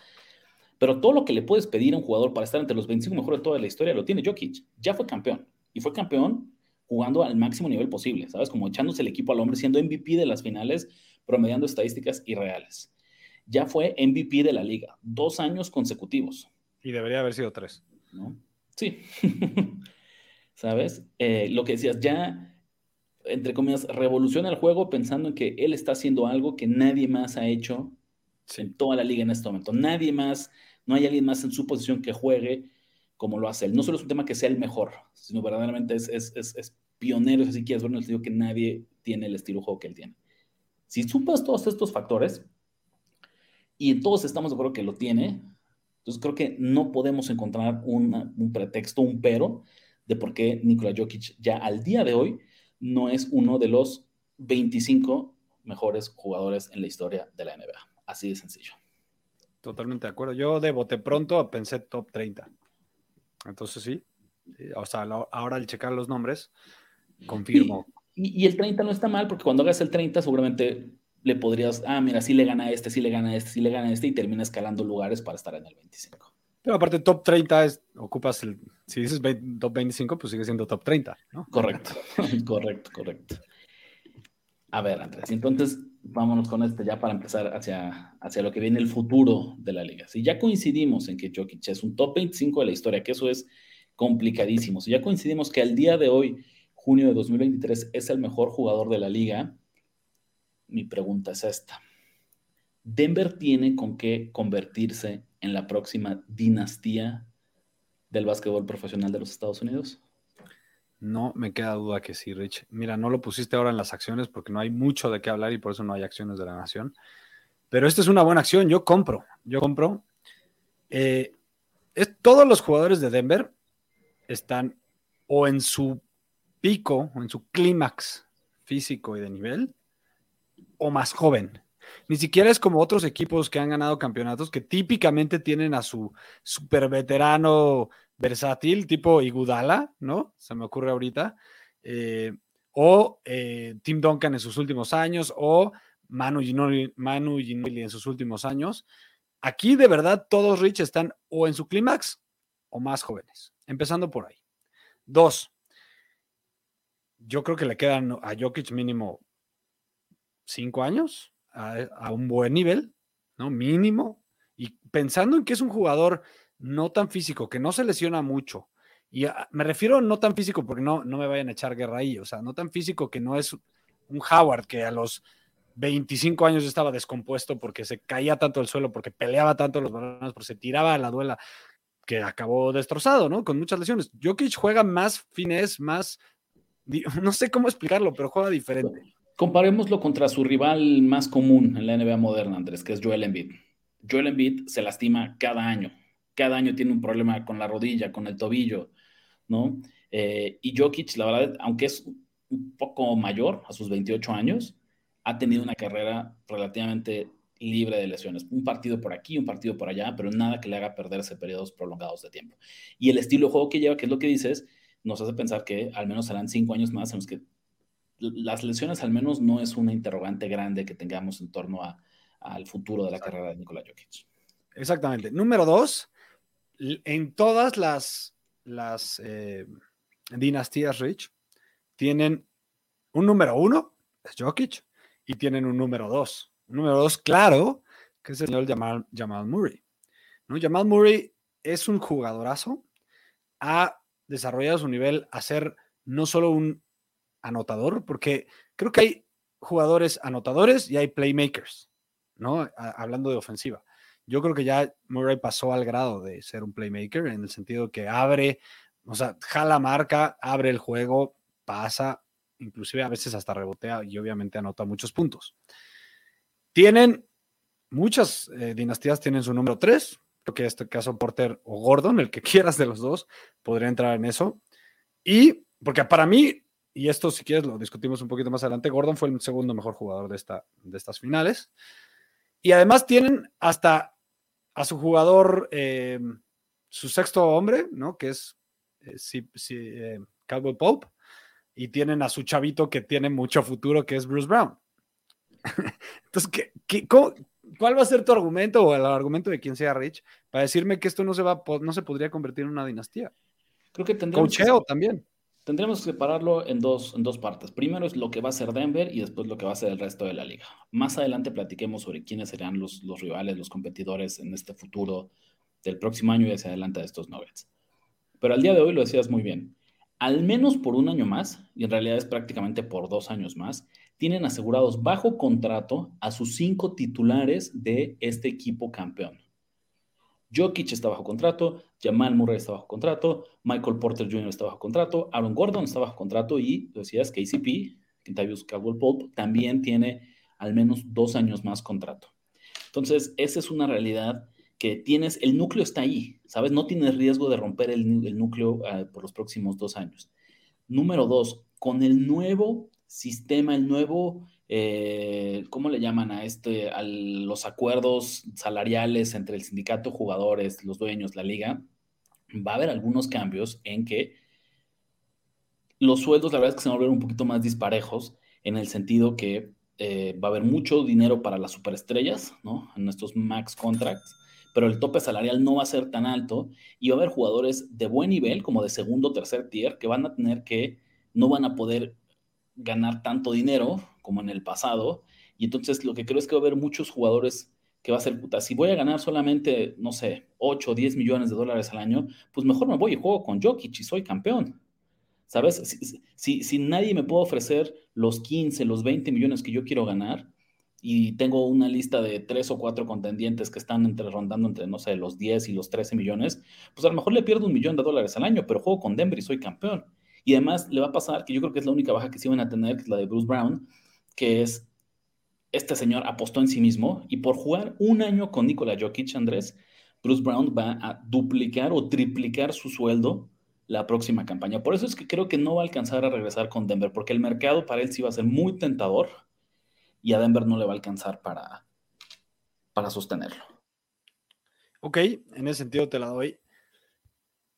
Pero todo lo que le puedes pedir a un jugador para estar entre los 25 mejores de toda la historia lo tiene Jokic. Ya fue campeón. Y fue campeón jugando al máximo nivel posible, ¿sabes? Como echándose el equipo al hombre, siendo MVP de las finales, promediando estadísticas irreales ya fue MVP de la liga, dos años consecutivos. Y debería haber sido tres. ¿No? Sí. ¿Sabes? Eh, lo que decías, ya, entre comillas, revoluciona el juego pensando en que él está haciendo algo que nadie más ha hecho en toda la liga en este momento. Nadie más, no hay alguien más en su posición que juegue como lo hace él. No solo es un tema que sea el mejor, sino verdaderamente es, es, es, pionero, si quieres ver, en el sentido que nadie tiene el estilo de juego que él tiene. Si supas todos estos factores, y todos estamos de acuerdo que lo tiene. Entonces creo que no podemos encontrar un pretexto, un pero, de por qué Nikola Jokic ya al día de hoy no es uno de los 25 mejores jugadores en la historia de la NBA. Así de sencillo. Totalmente de acuerdo. Yo de bote pronto pensé top 30. Entonces sí, o sea, ahora al checar los nombres, confirmo. Y, y, el 30 no está mal, porque cuando hagas el 30 seguramente le podrías, ah, mira, sí le gana este, sí le gana este, sí le gana este, y termina escalando lugares para estar en el 25. Pero aparte, top 30 es, ocupas el, si dices top 25, pues sigue siendo top 30, ¿no? Correcto, correcto, correcto. A ver, Andrés, entonces vámonos con este ya para empezar hacia, hacia lo que viene el futuro de la liga. Si ya coincidimos en que Jokic es un top 25 de la historia, que eso es complicadísimo, si ya coincidimos que al día de hoy, junio de 2023, es el mejor jugador de la liga, mi pregunta es esta. ¿Denver tiene con qué convertirse en la próxima dinastía del básquetbol profesional de los Estados Unidos? No me queda duda que sí, Rich. Mira, no lo pusiste ahora en las acciones porque no hay mucho de qué hablar y por eso no hay acciones de la nación. Pero esta es una buena acción. Yo compro. Yo compro. Eh, todos los jugadores de Denver están o en su pico o en su clímax físico y de nivel o más joven. Ni siquiera es como otros equipos que han ganado campeonatos que típicamente tienen a su super veterano versátil, tipo Igudala, ¿no? Se me ocurre ahorita. Eh, o eh, Tim Duncan en sus últimos años, o Manu Ginobili, en sus últimos años. Aquí de verdad todos Rich están o en su clímax o más jóvenes, empezando por ahí. Dos, yo creo que le quedan a Jokic mínimo cinco años a un buen nivel, ¿no? Mínimo. Y pensando en que es un jugador no tan físico, que no se lesiona mucho. Y me refiero no tan físico porque no, no me vayan a echar guerra ahí, o sea, no tan físico que no es un Howard que a los 25 años estaba descompuesto porque se caía tanto el suelo, porque peleaba tanto los balones, porque se tiraba a la duela, que acabó destrozado, ¿no? Con muchas lesiones. Jokic juega más finés, más, no sé cómo explicarlo, pero juega diferente. Comparémoslo contra su rival más común en la NBA moderna, Andrés, que es Joel Embiid. Joel Embiid se lastima cada año cada año tiene un problema con la rodilla, con el tobillo, ¿no? Eh, y Jokic, la verdad, aunque es un poco mayor, a sus 28 años, ha tenido una carrera relativamente libre de lesiones. Un partido por aquí, un partido por allá, pero nada que le haga perderse periodos prolongados de tiempo. Y el estilo de juego que lleva, que es lo que dices, nos hace pensar que al menos serán cinco años más en los que las lesiones al menos no es una interrogante grande que tengamos en torno a, al futuro de la carrera de Nikola Jokic. Exactamente. Número dos, en todas las, eh, dinastías Rich tienen un número uno, es Jokic, y tienen un número dos. Un número dos, claro, que es el señor Jamal Murray. ¿no? Jamal Murray es un jugadorazo, ha desarrollado su nivel a ser no solo un anotador, porque creo que hay jugadores anotadores y hay playmakers, ¿no? hablando de ofensiva. Yo creo que ya Murray pasó al grado de ser un playmaker en el sentido que abre, o sea, jala marca, abre el juego, pasa, inclusive a veces hasta rebotea y obviamente anota muchos puntos. Tienen muchas eh, dinastías, tienen su número 3, creo que en este caso Porter o Gordon, el que quieras de los dos, podría entrar en eso. Y porque para mí, y esto si quieres lo discutimos un poquito más adelante, Gordon fue el segundo mejor jugador de, esta, de estas finales. Y además tienen hasta a su jugador, eh, su sexto hombre, ¿no? Que es eh, eh, Cowboy Pope. Y tienen a su chavito que tiene mucho futuro, que es Bruce Brown. Entonces, ¿qué, cuál va a ser tu argumento o el argumento de quien sea Rich para decirme que esto no se, va, no se podría convertir en una dinastía? Creo que tendríamos. Cocheo también. Tendremos que separarlo en dos, en dos partes. Primero es lo que va a ser Denver y después lo que va a ser el resto de la liga. Más adelante platiquemos sobre quiénes serán los, los rivales, los competidores en este futuro del próximo año y hacia adelante de estos Nuggets. Pero al día de hoy lo decías muy bien. Al menos por un año más, y en realidad es prácticamente por dos años más, tienen asegurados bajo contrato a sus cinco titulares de este equipo campeón. Jokic está bajo contrato, Jamal Murray está bajo contrato, Michael Porter Jr. está bajo contrato, Aaron Gordon está bajo contrato y, decías, KCP, Kentavious Caldwell Pope, también tiene al menos dos años más contrato. Entonces, esa es una realidad que tienes, el núcleo está ahí, ¿sabes? No tienes riesgo de romper el, núcleo ah, por los próximos dos años. Número dos, con el nuevo sistema, el nuevo eh, ¿cómo le llaman a este, a los acuerdos salariales entre el sindicato, jugadores, los dueños, la liga? Va a haber algunos cambios en que los sueldos, la verdad es que se van a volver un poquito más disparejos en el sentido que eh, va a haber mucho dinero para las superestrellas, ¿no? En estos max contracts, pero el tope salarial no va a ser tan alto y va a haber jugadores de buen nivel, como de segundo o tercer tier, que van a tener que, no van a poder ganar tanto dinero como en el pasado. Y entonces lo que creo es que va a haber muchos jugadores que va a ser, puta, si voy a ganar solamente, no sé, 8 o 10 millones de dólares al año, pues mejor me voy y juego con Jokic y soy campeón. ¿Sabes? Si, si, nadie me puede ofrecer los 15, los 20 millones que yo quiero ganar y tengo una lista de 3 o 4 contendientes que están entre, rondando entre, no sé, los 10 y los 13 millones, pues a lo mejor le pierdo un millón de dólares al año, pero juego con Denver y soy campeón. Y además le va a pasar, que yo creo que es la única baja que sí van a tener, que es la de Bruce Brown, que es este señor apostó en sí mismo y por jugar un año con Nikola Jokic, Andrés, Bruce Brown va a duplicar o triplicar su sueldo la próxima campaña. Por eso es que creo que no va a alcanzar a regresar con Denver, porque el mercado para él sí va a ser muy tentador y a Denver no le va a alcanzar para, para sostenerlo. Ok, en ese sentido te la doy.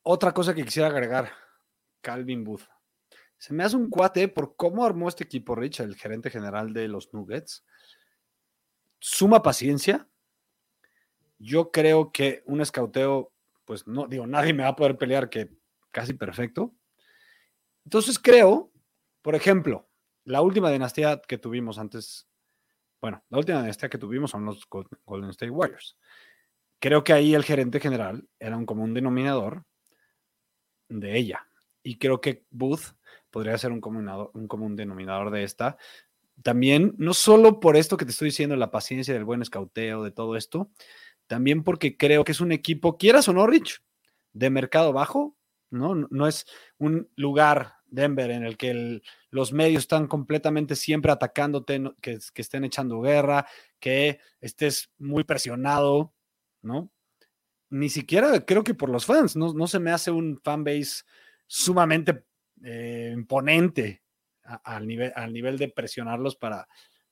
Otra cosa que quisiera agregar, Calvin Booth. Se me hace un cuate por cómo armó este equipo Rich, el gerente general de los Nuggets. Suma paciencia. Yo creo que un escauteo, pues no, digo, nadie me va a poder pelear que casi perfecto. Entonces creo, por ejemplo, la última dinastía que tuvimos antes, bueno, la última dinastía que tuvimos son los Golden State Warriors. Creo que ahí el gerente general era un común denominador de ella. Y creo que Booth podría ser un, un común denominador de esta. También, no solo por esto que te estoy diciendo, la paciencia del buen escauteo, de todo esto, también porque creo que es un equipo, quieras o no, Rich, de mercado bajo, ¿no? No es un lugar, Denver, en el que los medios están completamente siempre atacándote, que, que, estén echando guerra, que estés muy presionado, ¿no? Ni siquiera creo que por los fans, no, no se me hace un fanbase sumamente eh, imponente al, nivel, al nivel de presionarlos para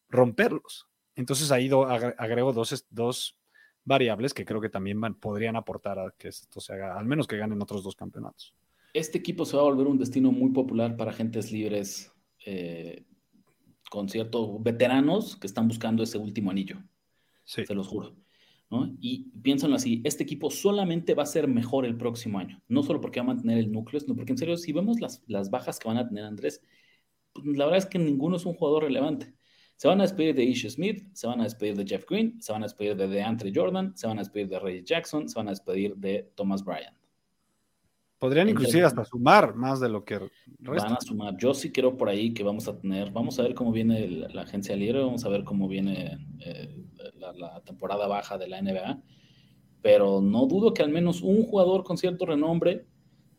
romperlos. Entonces ahí agrego dos, dos variables que creo que también podrían aportar a que esto se haga, al menos que ganen otros dos campeonatos. Este equipo se va a volver un destino muy popular para agentes libres eh, con ciertos veteranos que están buscando ese último anillo. Se los juro. Y piénsenlo así, este equipo solamente va a ser mejor el próximo año, no solo porque va a mantener el núcleo, sino porque en serio, si vemos las, las bajas que van a tener Andrés, pues, la verdad es que ninguno es un jugador relevante. Se van a despedir de Ish Smith, se van a despedir de Jeff Green, se van a despedir de DeAndre Jordan, se van a despedir de Ray Jackson, se van a despedir de Thomas Bryant. Podrían inclusive hasta sumar más de lo que Van a sumar. Yo sí creo por ahí que vamos a tener, vamos a ver cómo viene la, agencia libre, vamos a ver cómo viene eh, la, temporada baja de la NBA, pero no dudo que al menos un jugador con cierto renombre,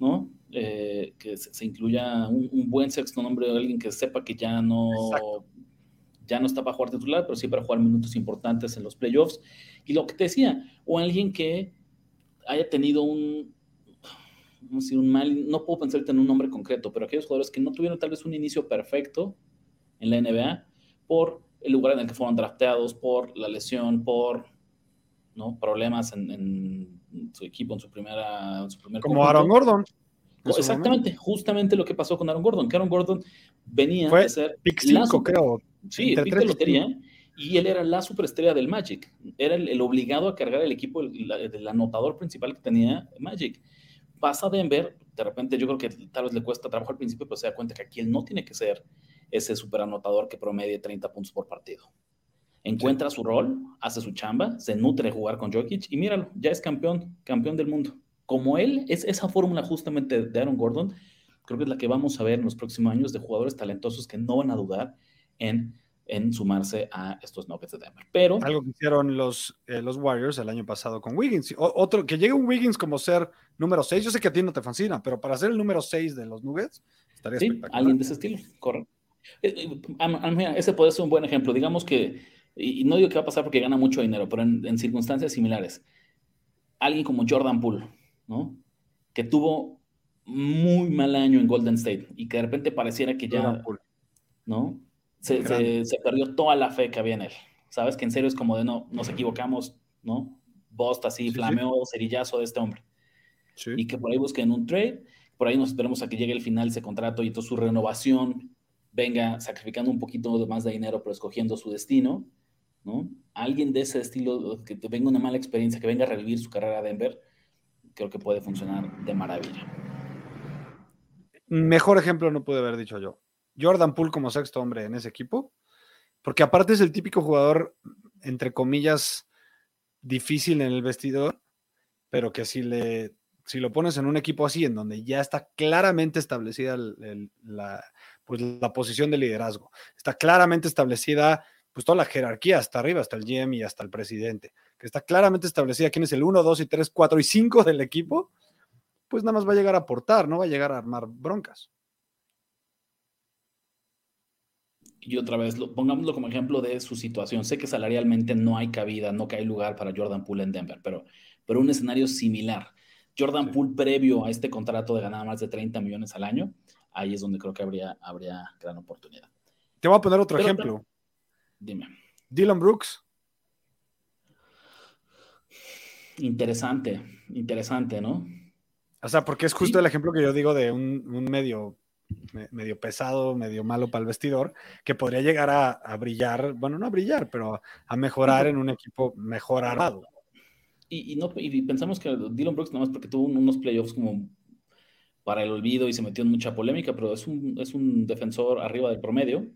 ¿no? Eh, que se, incluya un, buen sexto nombre de alguien que sepa que ya no, ya no está para jugar titular, pero sí para jugar minutos importantes en los playoffs. Y lo que te decía, o alguien que haya tenido un, un mal, no puedo pensar en un nombre concreto, pero aquellos jugadores que no tuvieron tal vez un inicio perfecto en la NBA por el lugar en el que fueron drafteados, por la lesión, por ¿no? problemas en, su equipo, en su primera... Como Aaron Gordon. Exactamente, justamente lo que pasó con Aaron Gordon, que Aaron Gordon venía a ser pick 5, creo. Sí, pick de lotería, y él era la superestrella del Magic, era el, obligado a cargar el equipo, el, el, anotador principal que tenía Magic pasa a Denver, de repente yo creo que tal vez le cuesta trabajo al principio, pero se da cuenta que aquí él no tiene que ser ese superanotador que promedie 30 puntos por partido. Encuentra su rol, hace su chamba, se nutre de jugar con Jokic y míralo, ya es campeón, campeón del mundo. Como él, es esa fórmula justamente de Aaron Gordon, creo que es la que vamos a ver en los próximos años de jugadores talentosos que no van a dudar en en sumarse a estos Nuggets de Denver. Pero algo que hicieron los, eh, los Warriors el año pasado con Wiggins. otro que llegue un Wiggins como ser número 6. Yo sé que a ti no te fascina, pero para ser el número 6 de los Nuggets estaría sí, alguien de ese estilo, correcto. Eh, eh, ese puede ser un buen ejemplo. Digamos que, y no digo que va a pasar porque gana mucho dinero, pero en, circunstancias similares, alguien como Jordan Poole, ¿no? Que tuvo muy mal año en Golden State y que de repente pareciera que ya, ¿no? Se, perdió toda la fe que había en él. Sabes que en serio es como de no, nos equivocamos, ¿no? Bost así, flameó, cerillazo de este hombre. Y que por ahí busquen un trade, por ahí nos esperemos a que llegue el final de ese contrato y toda su renovación venga sacrificando un poquito más de dinero, pero escogiendo su destino, ¿no? Alguien de ese estilo, que venga una mala experiencia, que venga a revivir su carrera a Denver, creo que puede funcionar de maravilla. Mejor ejemplo no pude haber dicho yo. Jordan Poole como sexto hombre en ese equipo, porque aparte es el típico jugador, entre comillas, difícil en el vestidor, pero que si le si lo pones en un equipo así, en donde ya está claramente establecida la, pues, la posición de liderazgo, está claramente establecida pues toda la jerarquía hasta arriba, hasta el GM y hasta el presidente, que está claramente establecida quién es el 1, 2 y 3, 4 y 5 del equipo, pues nada más va a llegar a aportar, no va a llegar a armar broncas. Y otra vez, lo, pongámoslo como ejemplo de su situación. Sé que salarialmente no hay cabida, no que hay lugar para Jordan Poole en Denver, pero, pero un escenario similar. Jordan Poole previo a este contrato de ganar más de 30 millones al año, ahí es donde creo que habría, habría gran oportunidad. Te voy a poner otro ejemplo. dime. Dylan Brooks. Interesante, interesante, ¿no? O sea, porque es justo el ejemplo que yo digo de un, un medio medio pesado, medio malo para el vestidor, que podría llegar a, brillar, bueno, no a brillar, pero a mejorar en un equipo mejor armado. Y, no, y pensamos que Dylan Brooks, nada más porque tuvo unos playoffs como para el olvido y se metió en mucha polémica, pero es un, es un defensor arriba del promedio.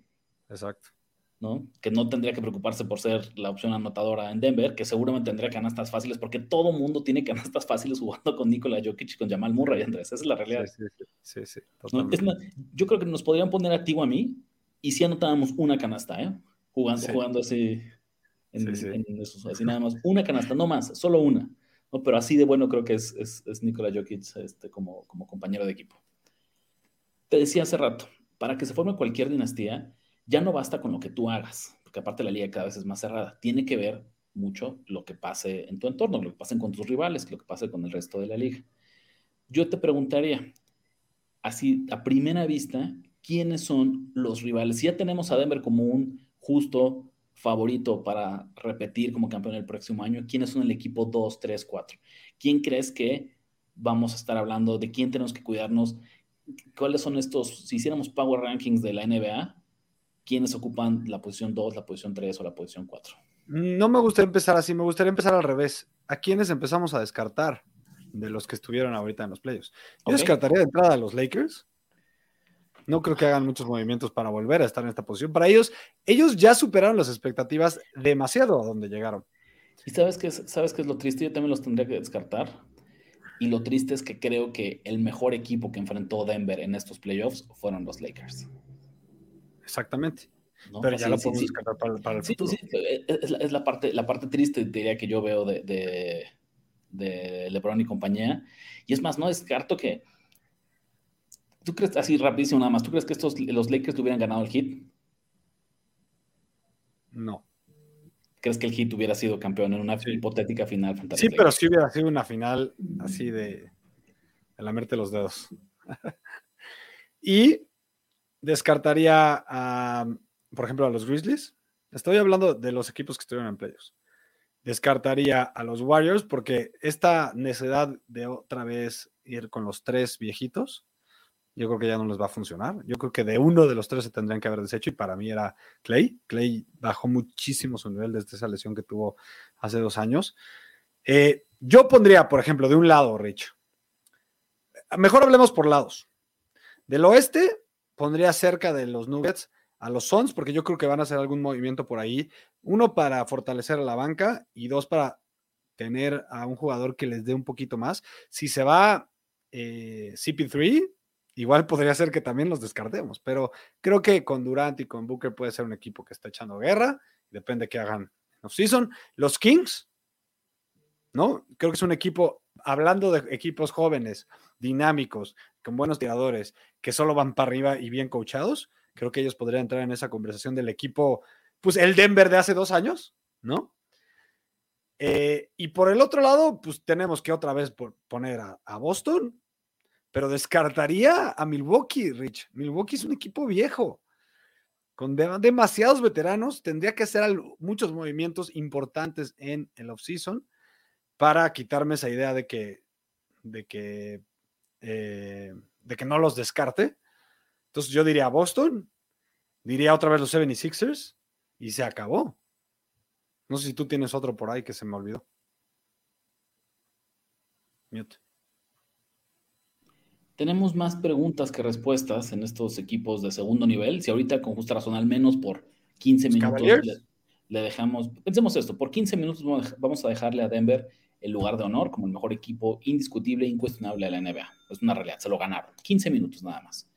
Exacto. ¿No? Que no tendría que preocuparse por ser la opción anotadora en Denver, que seguramente tendría canastas fáciles, porque todo mundo tiene canastas fáciles jugando con Nikola Jokic y con Jamal Murray, Andrés. Esa es la realidad. Sí, sí, sí. yo creo que nos podrían poner a ti o a mí y si anotábamos una canasta, ¿eh? Jugando, jugando así, en, así nada más. Una canasta, no más, solo una. ¿no? Pero así de bueno creo que es, es, es Nikola Jokic este, como, como compañero de equipo. Te decía hace rato, para que se forme cualquier dinastía, ya no basta con lo que tú hagas, porque aparte la liga cada vez es más cerrada. Tiene que ver mucho lo que pase en tu entorno, lo que pase con tus rivales, lo que pase con el resto de la liga. Yo te preguntaría, así a primera vista, ¿quiénes son los rivales? Si ya tenemos a Denver como un justo favorito para repetir como campeón el próximo año, ¿quiénes son el equipo 2, 3, 4? ¿Quién crees que vamos a estar hablando? ¿De quién tenemos que cuidarnos? ¿Cuáles son estos, si hiciéramos power rankings de la NBA, quiénes ocupan la posición 2, la posición 3 o la posición 4. No me gustaría empezar así, me gustaría empezar al revés. ¿A quiénes empezamos a descartar de los que estuvieron ahorita en los playoffs? Yo descartaría de entrada a los Lakers. No creo que hagan muchos movimientos para volver a estar en esta posición. Para ellos, ellos ya superaron las expectativas demasiado a donde llegaron. ¿Y sabes qué, es, sabes qué es lo triste? Yo también los tendría que descartar. Y lo triste es que creo que el mejor equipo que enfrentó Denver en estos playoffs fueron los Lakers. Exactamente. Pero ya lo podemos descartar para, el futuro. Eh, es, la, parte, la parte triste, diría que yo veo de, de, LeBron y compañía. Y es más, no descarto que. ¿Tú crees, así rapidísimo nada más, ¿tú crees que estos, los Lakers hubieran ganado el hit? No. ¿Crees que el hit hubiera sido campeón en una hipotética final Sí, pero sí hubiera sido una final así de, de lamerte los dedos. y descartaría a, por ejemplo, a los Grizzlies. Estoy hablando de los equipos que estuvieron en playoffs. Descartaría a los Warriors porque esta necesidad de otra vez ir con los tres viejitos, yo creo que ya no les va a funcionar. Yo creo que de uno de los tres se tendrían que haber deshecho y para mí era Clay. Clay bajó muchísimo su nivel desde esa lesión que tuvo hace dos años. Eh, yo pondría, por ejemplo, de un lado, Rich. Mejor hablemos por lados. Del oeste, pondría cerca de los Nuggets a los Suns, porque yo creo que van a hacer algún movimiento por ahí. Uno para fortalecer a la banca y dos para tener a un jugador que les dé un poquito más. Si se va eh, CP3, igual podría ser que también los descartemos, pero creo que con Durant y con Booker puede ser un equipo que está echando guerra, depende de qué hagan en off-season. Los Kings, ¿no? Creo que es un equipo, hablando de equipos jóvenes, dinámicos, con buenos tiradores, que solo van para arriba y bien coachados, creo que ellos podrían entrar en esa conversación del equipo, pues el Denver de hace dos años, ¿no? Eh, y por el otro lado, pues tenemos que otra vez poner a, Boston, pero descartaría a Milwaukee, Rich. Milwaukee es un equipo viejo. con demasiados veteranos, tendría que hacer muchos movimientos importantes en el offseason para quitarme esa idea de que, de que, eh, de que no los descarte. Entonces yo diría Boston, diría otra vez los 76ers y se acabó. No sé si tú tienes otro por ahí que se me olvidó. Mute. Tenemos más preguntas que respuestas en estos equipos de segundo nivel. Si ahorita con justa razón, al menos por 15 minutos le, dejamos, pensemos esto, por 15 minutos vamos a dejarle a Denver el lugar de honor como el mejor equipo indiscutible e incuestionable de la NBA. Es una realidad, se lo ganaron. 15 minutos nada más.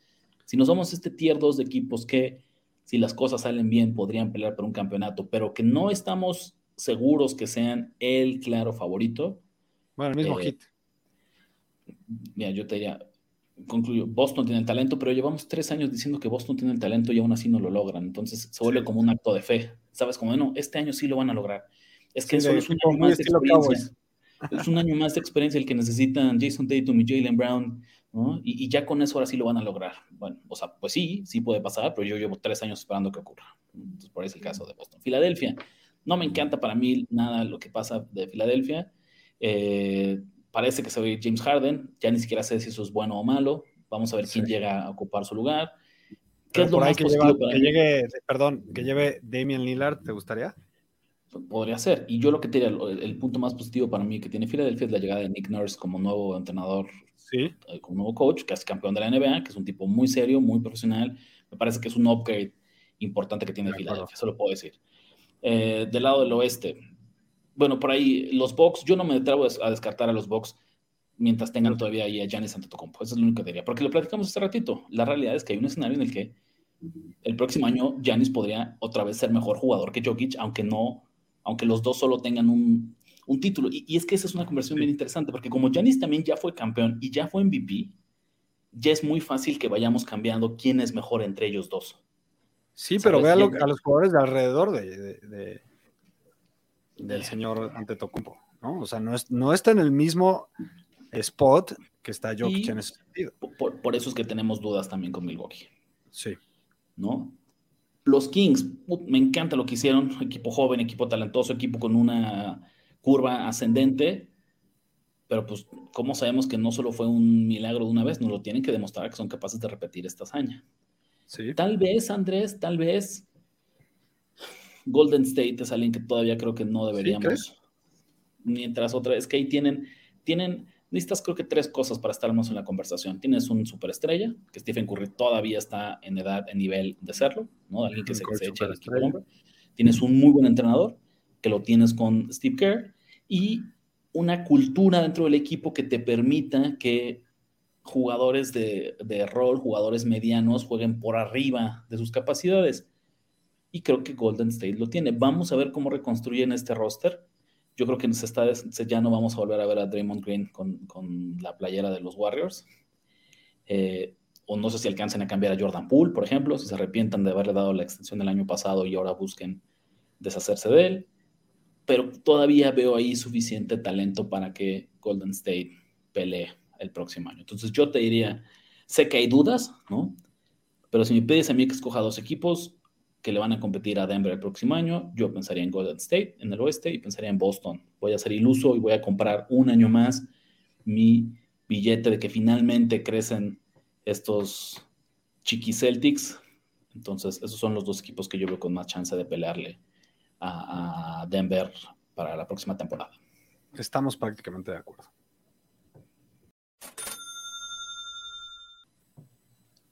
Si nos vamos a este tier 2 de equipos que, si las cosas salen bien, podrían pelear por un campeonato, pero que no estamos seguros que sean el claro favorito. Bueno, el mismo eh, hit. Mira, yo te diría, concluyo, Boston tiene el talento, pero llevamos tres años diciendo que Boston tiene el talento y aún así no lo logran. Entonces se vuelve como un acto de fe. ¿Sabes? Como, no, este año sí lo van a lograr. Es que eso es un año más de experiencia. Es un año más de experiencia el que necesitan Jason Tatum y Jalen Brown, ¿no? Y, ya con eso ahora sí lo van a lograr. Bueno, o sea, pues sí, sí puede pasar, pero yo llevo tres años esperando que ocurra. Entonces, por ahí es el caso de Boston. Filadelfia, no me encanta para mí nada lo que pasa de Filadelfia. Eh, parece que se va a ir James Harden, ya ni siquiera sé si eso es bueno o malo, vamos a ver quién llega a ocupar su lugar. ¿Qué es lo más que, que llegue, perdón, que lleve Damian Lillard, ¿te gustaría? Podría ser. Y yo lo que te diría, el, punto más positivo para mí que tiene Philadelphia es la llegada de Nick Nurse como nuevo entrenador, ¿Sí? Eh, como nuevo coach, que es campeón de la NBA, que es un tipo muy serio, muy profesional. Me parece que es un upgrade importante que tiene Philadelphia, eso lo puedo decir. Eh, del lado del oeste, bueno, por ahí los Bucks, yo no me atrevo a descartar a los Bucks mientras tengan todavía ahí a Giannis Antetokounmpo. Eso es lo único que diría. Porque lo platicamos hace ratito. La realidad es que hay un escenario en el que el próximo año Giannis podría otra vez ser mejor jugador que Jokic, aunque no, aunque los dos solo tengan un, título. Y, es que esa es una conversión bien interesante, porque como Giannis también ya fue campeón y ya fue MVP, ya es muy fácil que vayamos cambiando quién es mejor entre ellos dos. Sí, pero vea a los jugadores de alrededor de, del señor Antetokounmpo, ¿no? O sea, no, es, no está en el mismo spot que está Jokic en ese sentido. Por, eso es que tenemos dudas también con Milwaukee. Sí. ¿No? Los Kings, me encanta lo que hicieron, equipo joven, equipo talentoso, equipo con una curva ascendente, pero pues, ¿cómo sabemos que no solo fue un milagro de una vez? Nos lo tienen que demostrar que son capaces de repetir esta hazaña. Sí. Tal vez, Andrés, tal vez Golden State es alguien que todavía creo que no deberíamos. mientras otra, es que ahí tienen, tienen, necesitas creo que tres cosas para estar más en la conversación. Tienes un superestrella, que Stephen Curry todavía está en edad, en nivel de serlo, ¿no? Alguien que se, eche al equipo hombre. Tienes un muy buen entrenador, que lo tienes con Steve Kerr, y una cultura dentro del equipo que te permita que jugadores de, de rol, jugadores medianos, jueguen por arriba de sus capacidades y creo que Golden State lo tiene. Vamos a ver cómo reconstruyen este roster. Yo creo que ya no vamos a volver a ver a Draymond Green con, la playera de los Warriors. Eh, o no sé si alcancen a cambiar a Jordan Poole, por ejemplo, si se arrepientan de haberle dado la extensión del año pasado y ahora busquen deshacerse de él. Pero todavía veo ahí suficiente talento para que Golden State pelee el próximo año. Entonces yo te diría, sé que hay dudas, ¿no? Pero si me pides a mí que escoja dos equipos, que le van a competir a Denver el próximo año, yo pensaría en Golden State en el oeste y pensaría en Boston. Voy a ser iluso y voy a comprar un año más mi billete de que finalmente crecen estos chiqui Celtics. Entonces, esos son los dos equipos que yo veo con más chance de pelearle a, a Denver para la próxima temporada. Estamos prácticamente de acuerdo.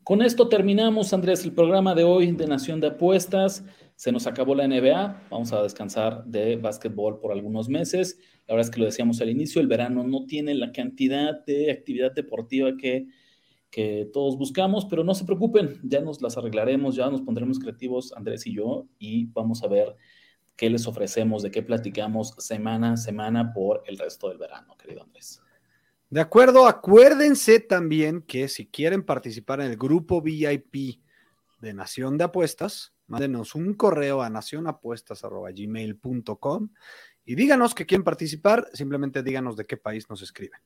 Con esto terminamos, Andrés, el programa de hoy de Nación de Apuestas. Se nos acabó la NBA, vamos a descansar de básquetbol por algunos meses. La verdad es que lo decíamos al inicio, el verano no tiene la cantidad de actividad deportiva que, que todos buscamos, pero no se preocupen, ya nos las arreglaremos, ya nos pondremos creativos, Andrés y yo, y vamos a ver qué les ofrecemos, de qué platicamos semana a semana por el resto del verano, querido Andrés. De acuerdo, acuérdense también que si quieren participar en el grupo VIP de Nación de Apuestas, mándenos un correo a nacionapuestas.gmail.com y díganos que quieren participar, simplemente díganos de qué país nos escriben.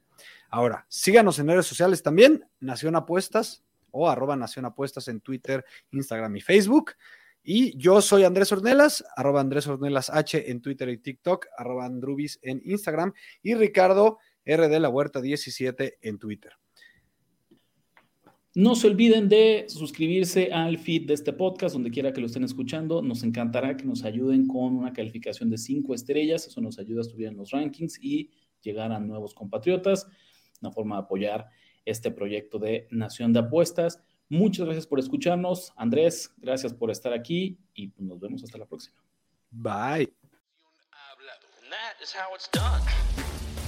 Ahora, síganos en redes sociales también, Nación Apuestas o arroba Nación Apuestas en Twitter, Instagram y Facebook. Y yo soy Andrés Ornelas, arroba Andrés Ornelas H en Twitter y TikTok, arroba Andrubis en Instagram y Ricardo R de la Huerta 17 en Twitter. No se olviden de suscribirse al feed de este podcast, donde quiera que lo estén escuchando. Nos encantará que nos ayuden con una calificación de cinco estrellas. Eso nos ayuda a subir en los rankings y llegar a nuevos compatriotas. Una forma de apoyar este proyecto de Nación de Apuestas. Muchas gracias por escucharnos. Andrés, gracias por estar aquí y nos vemos hasta la próxima. Bye.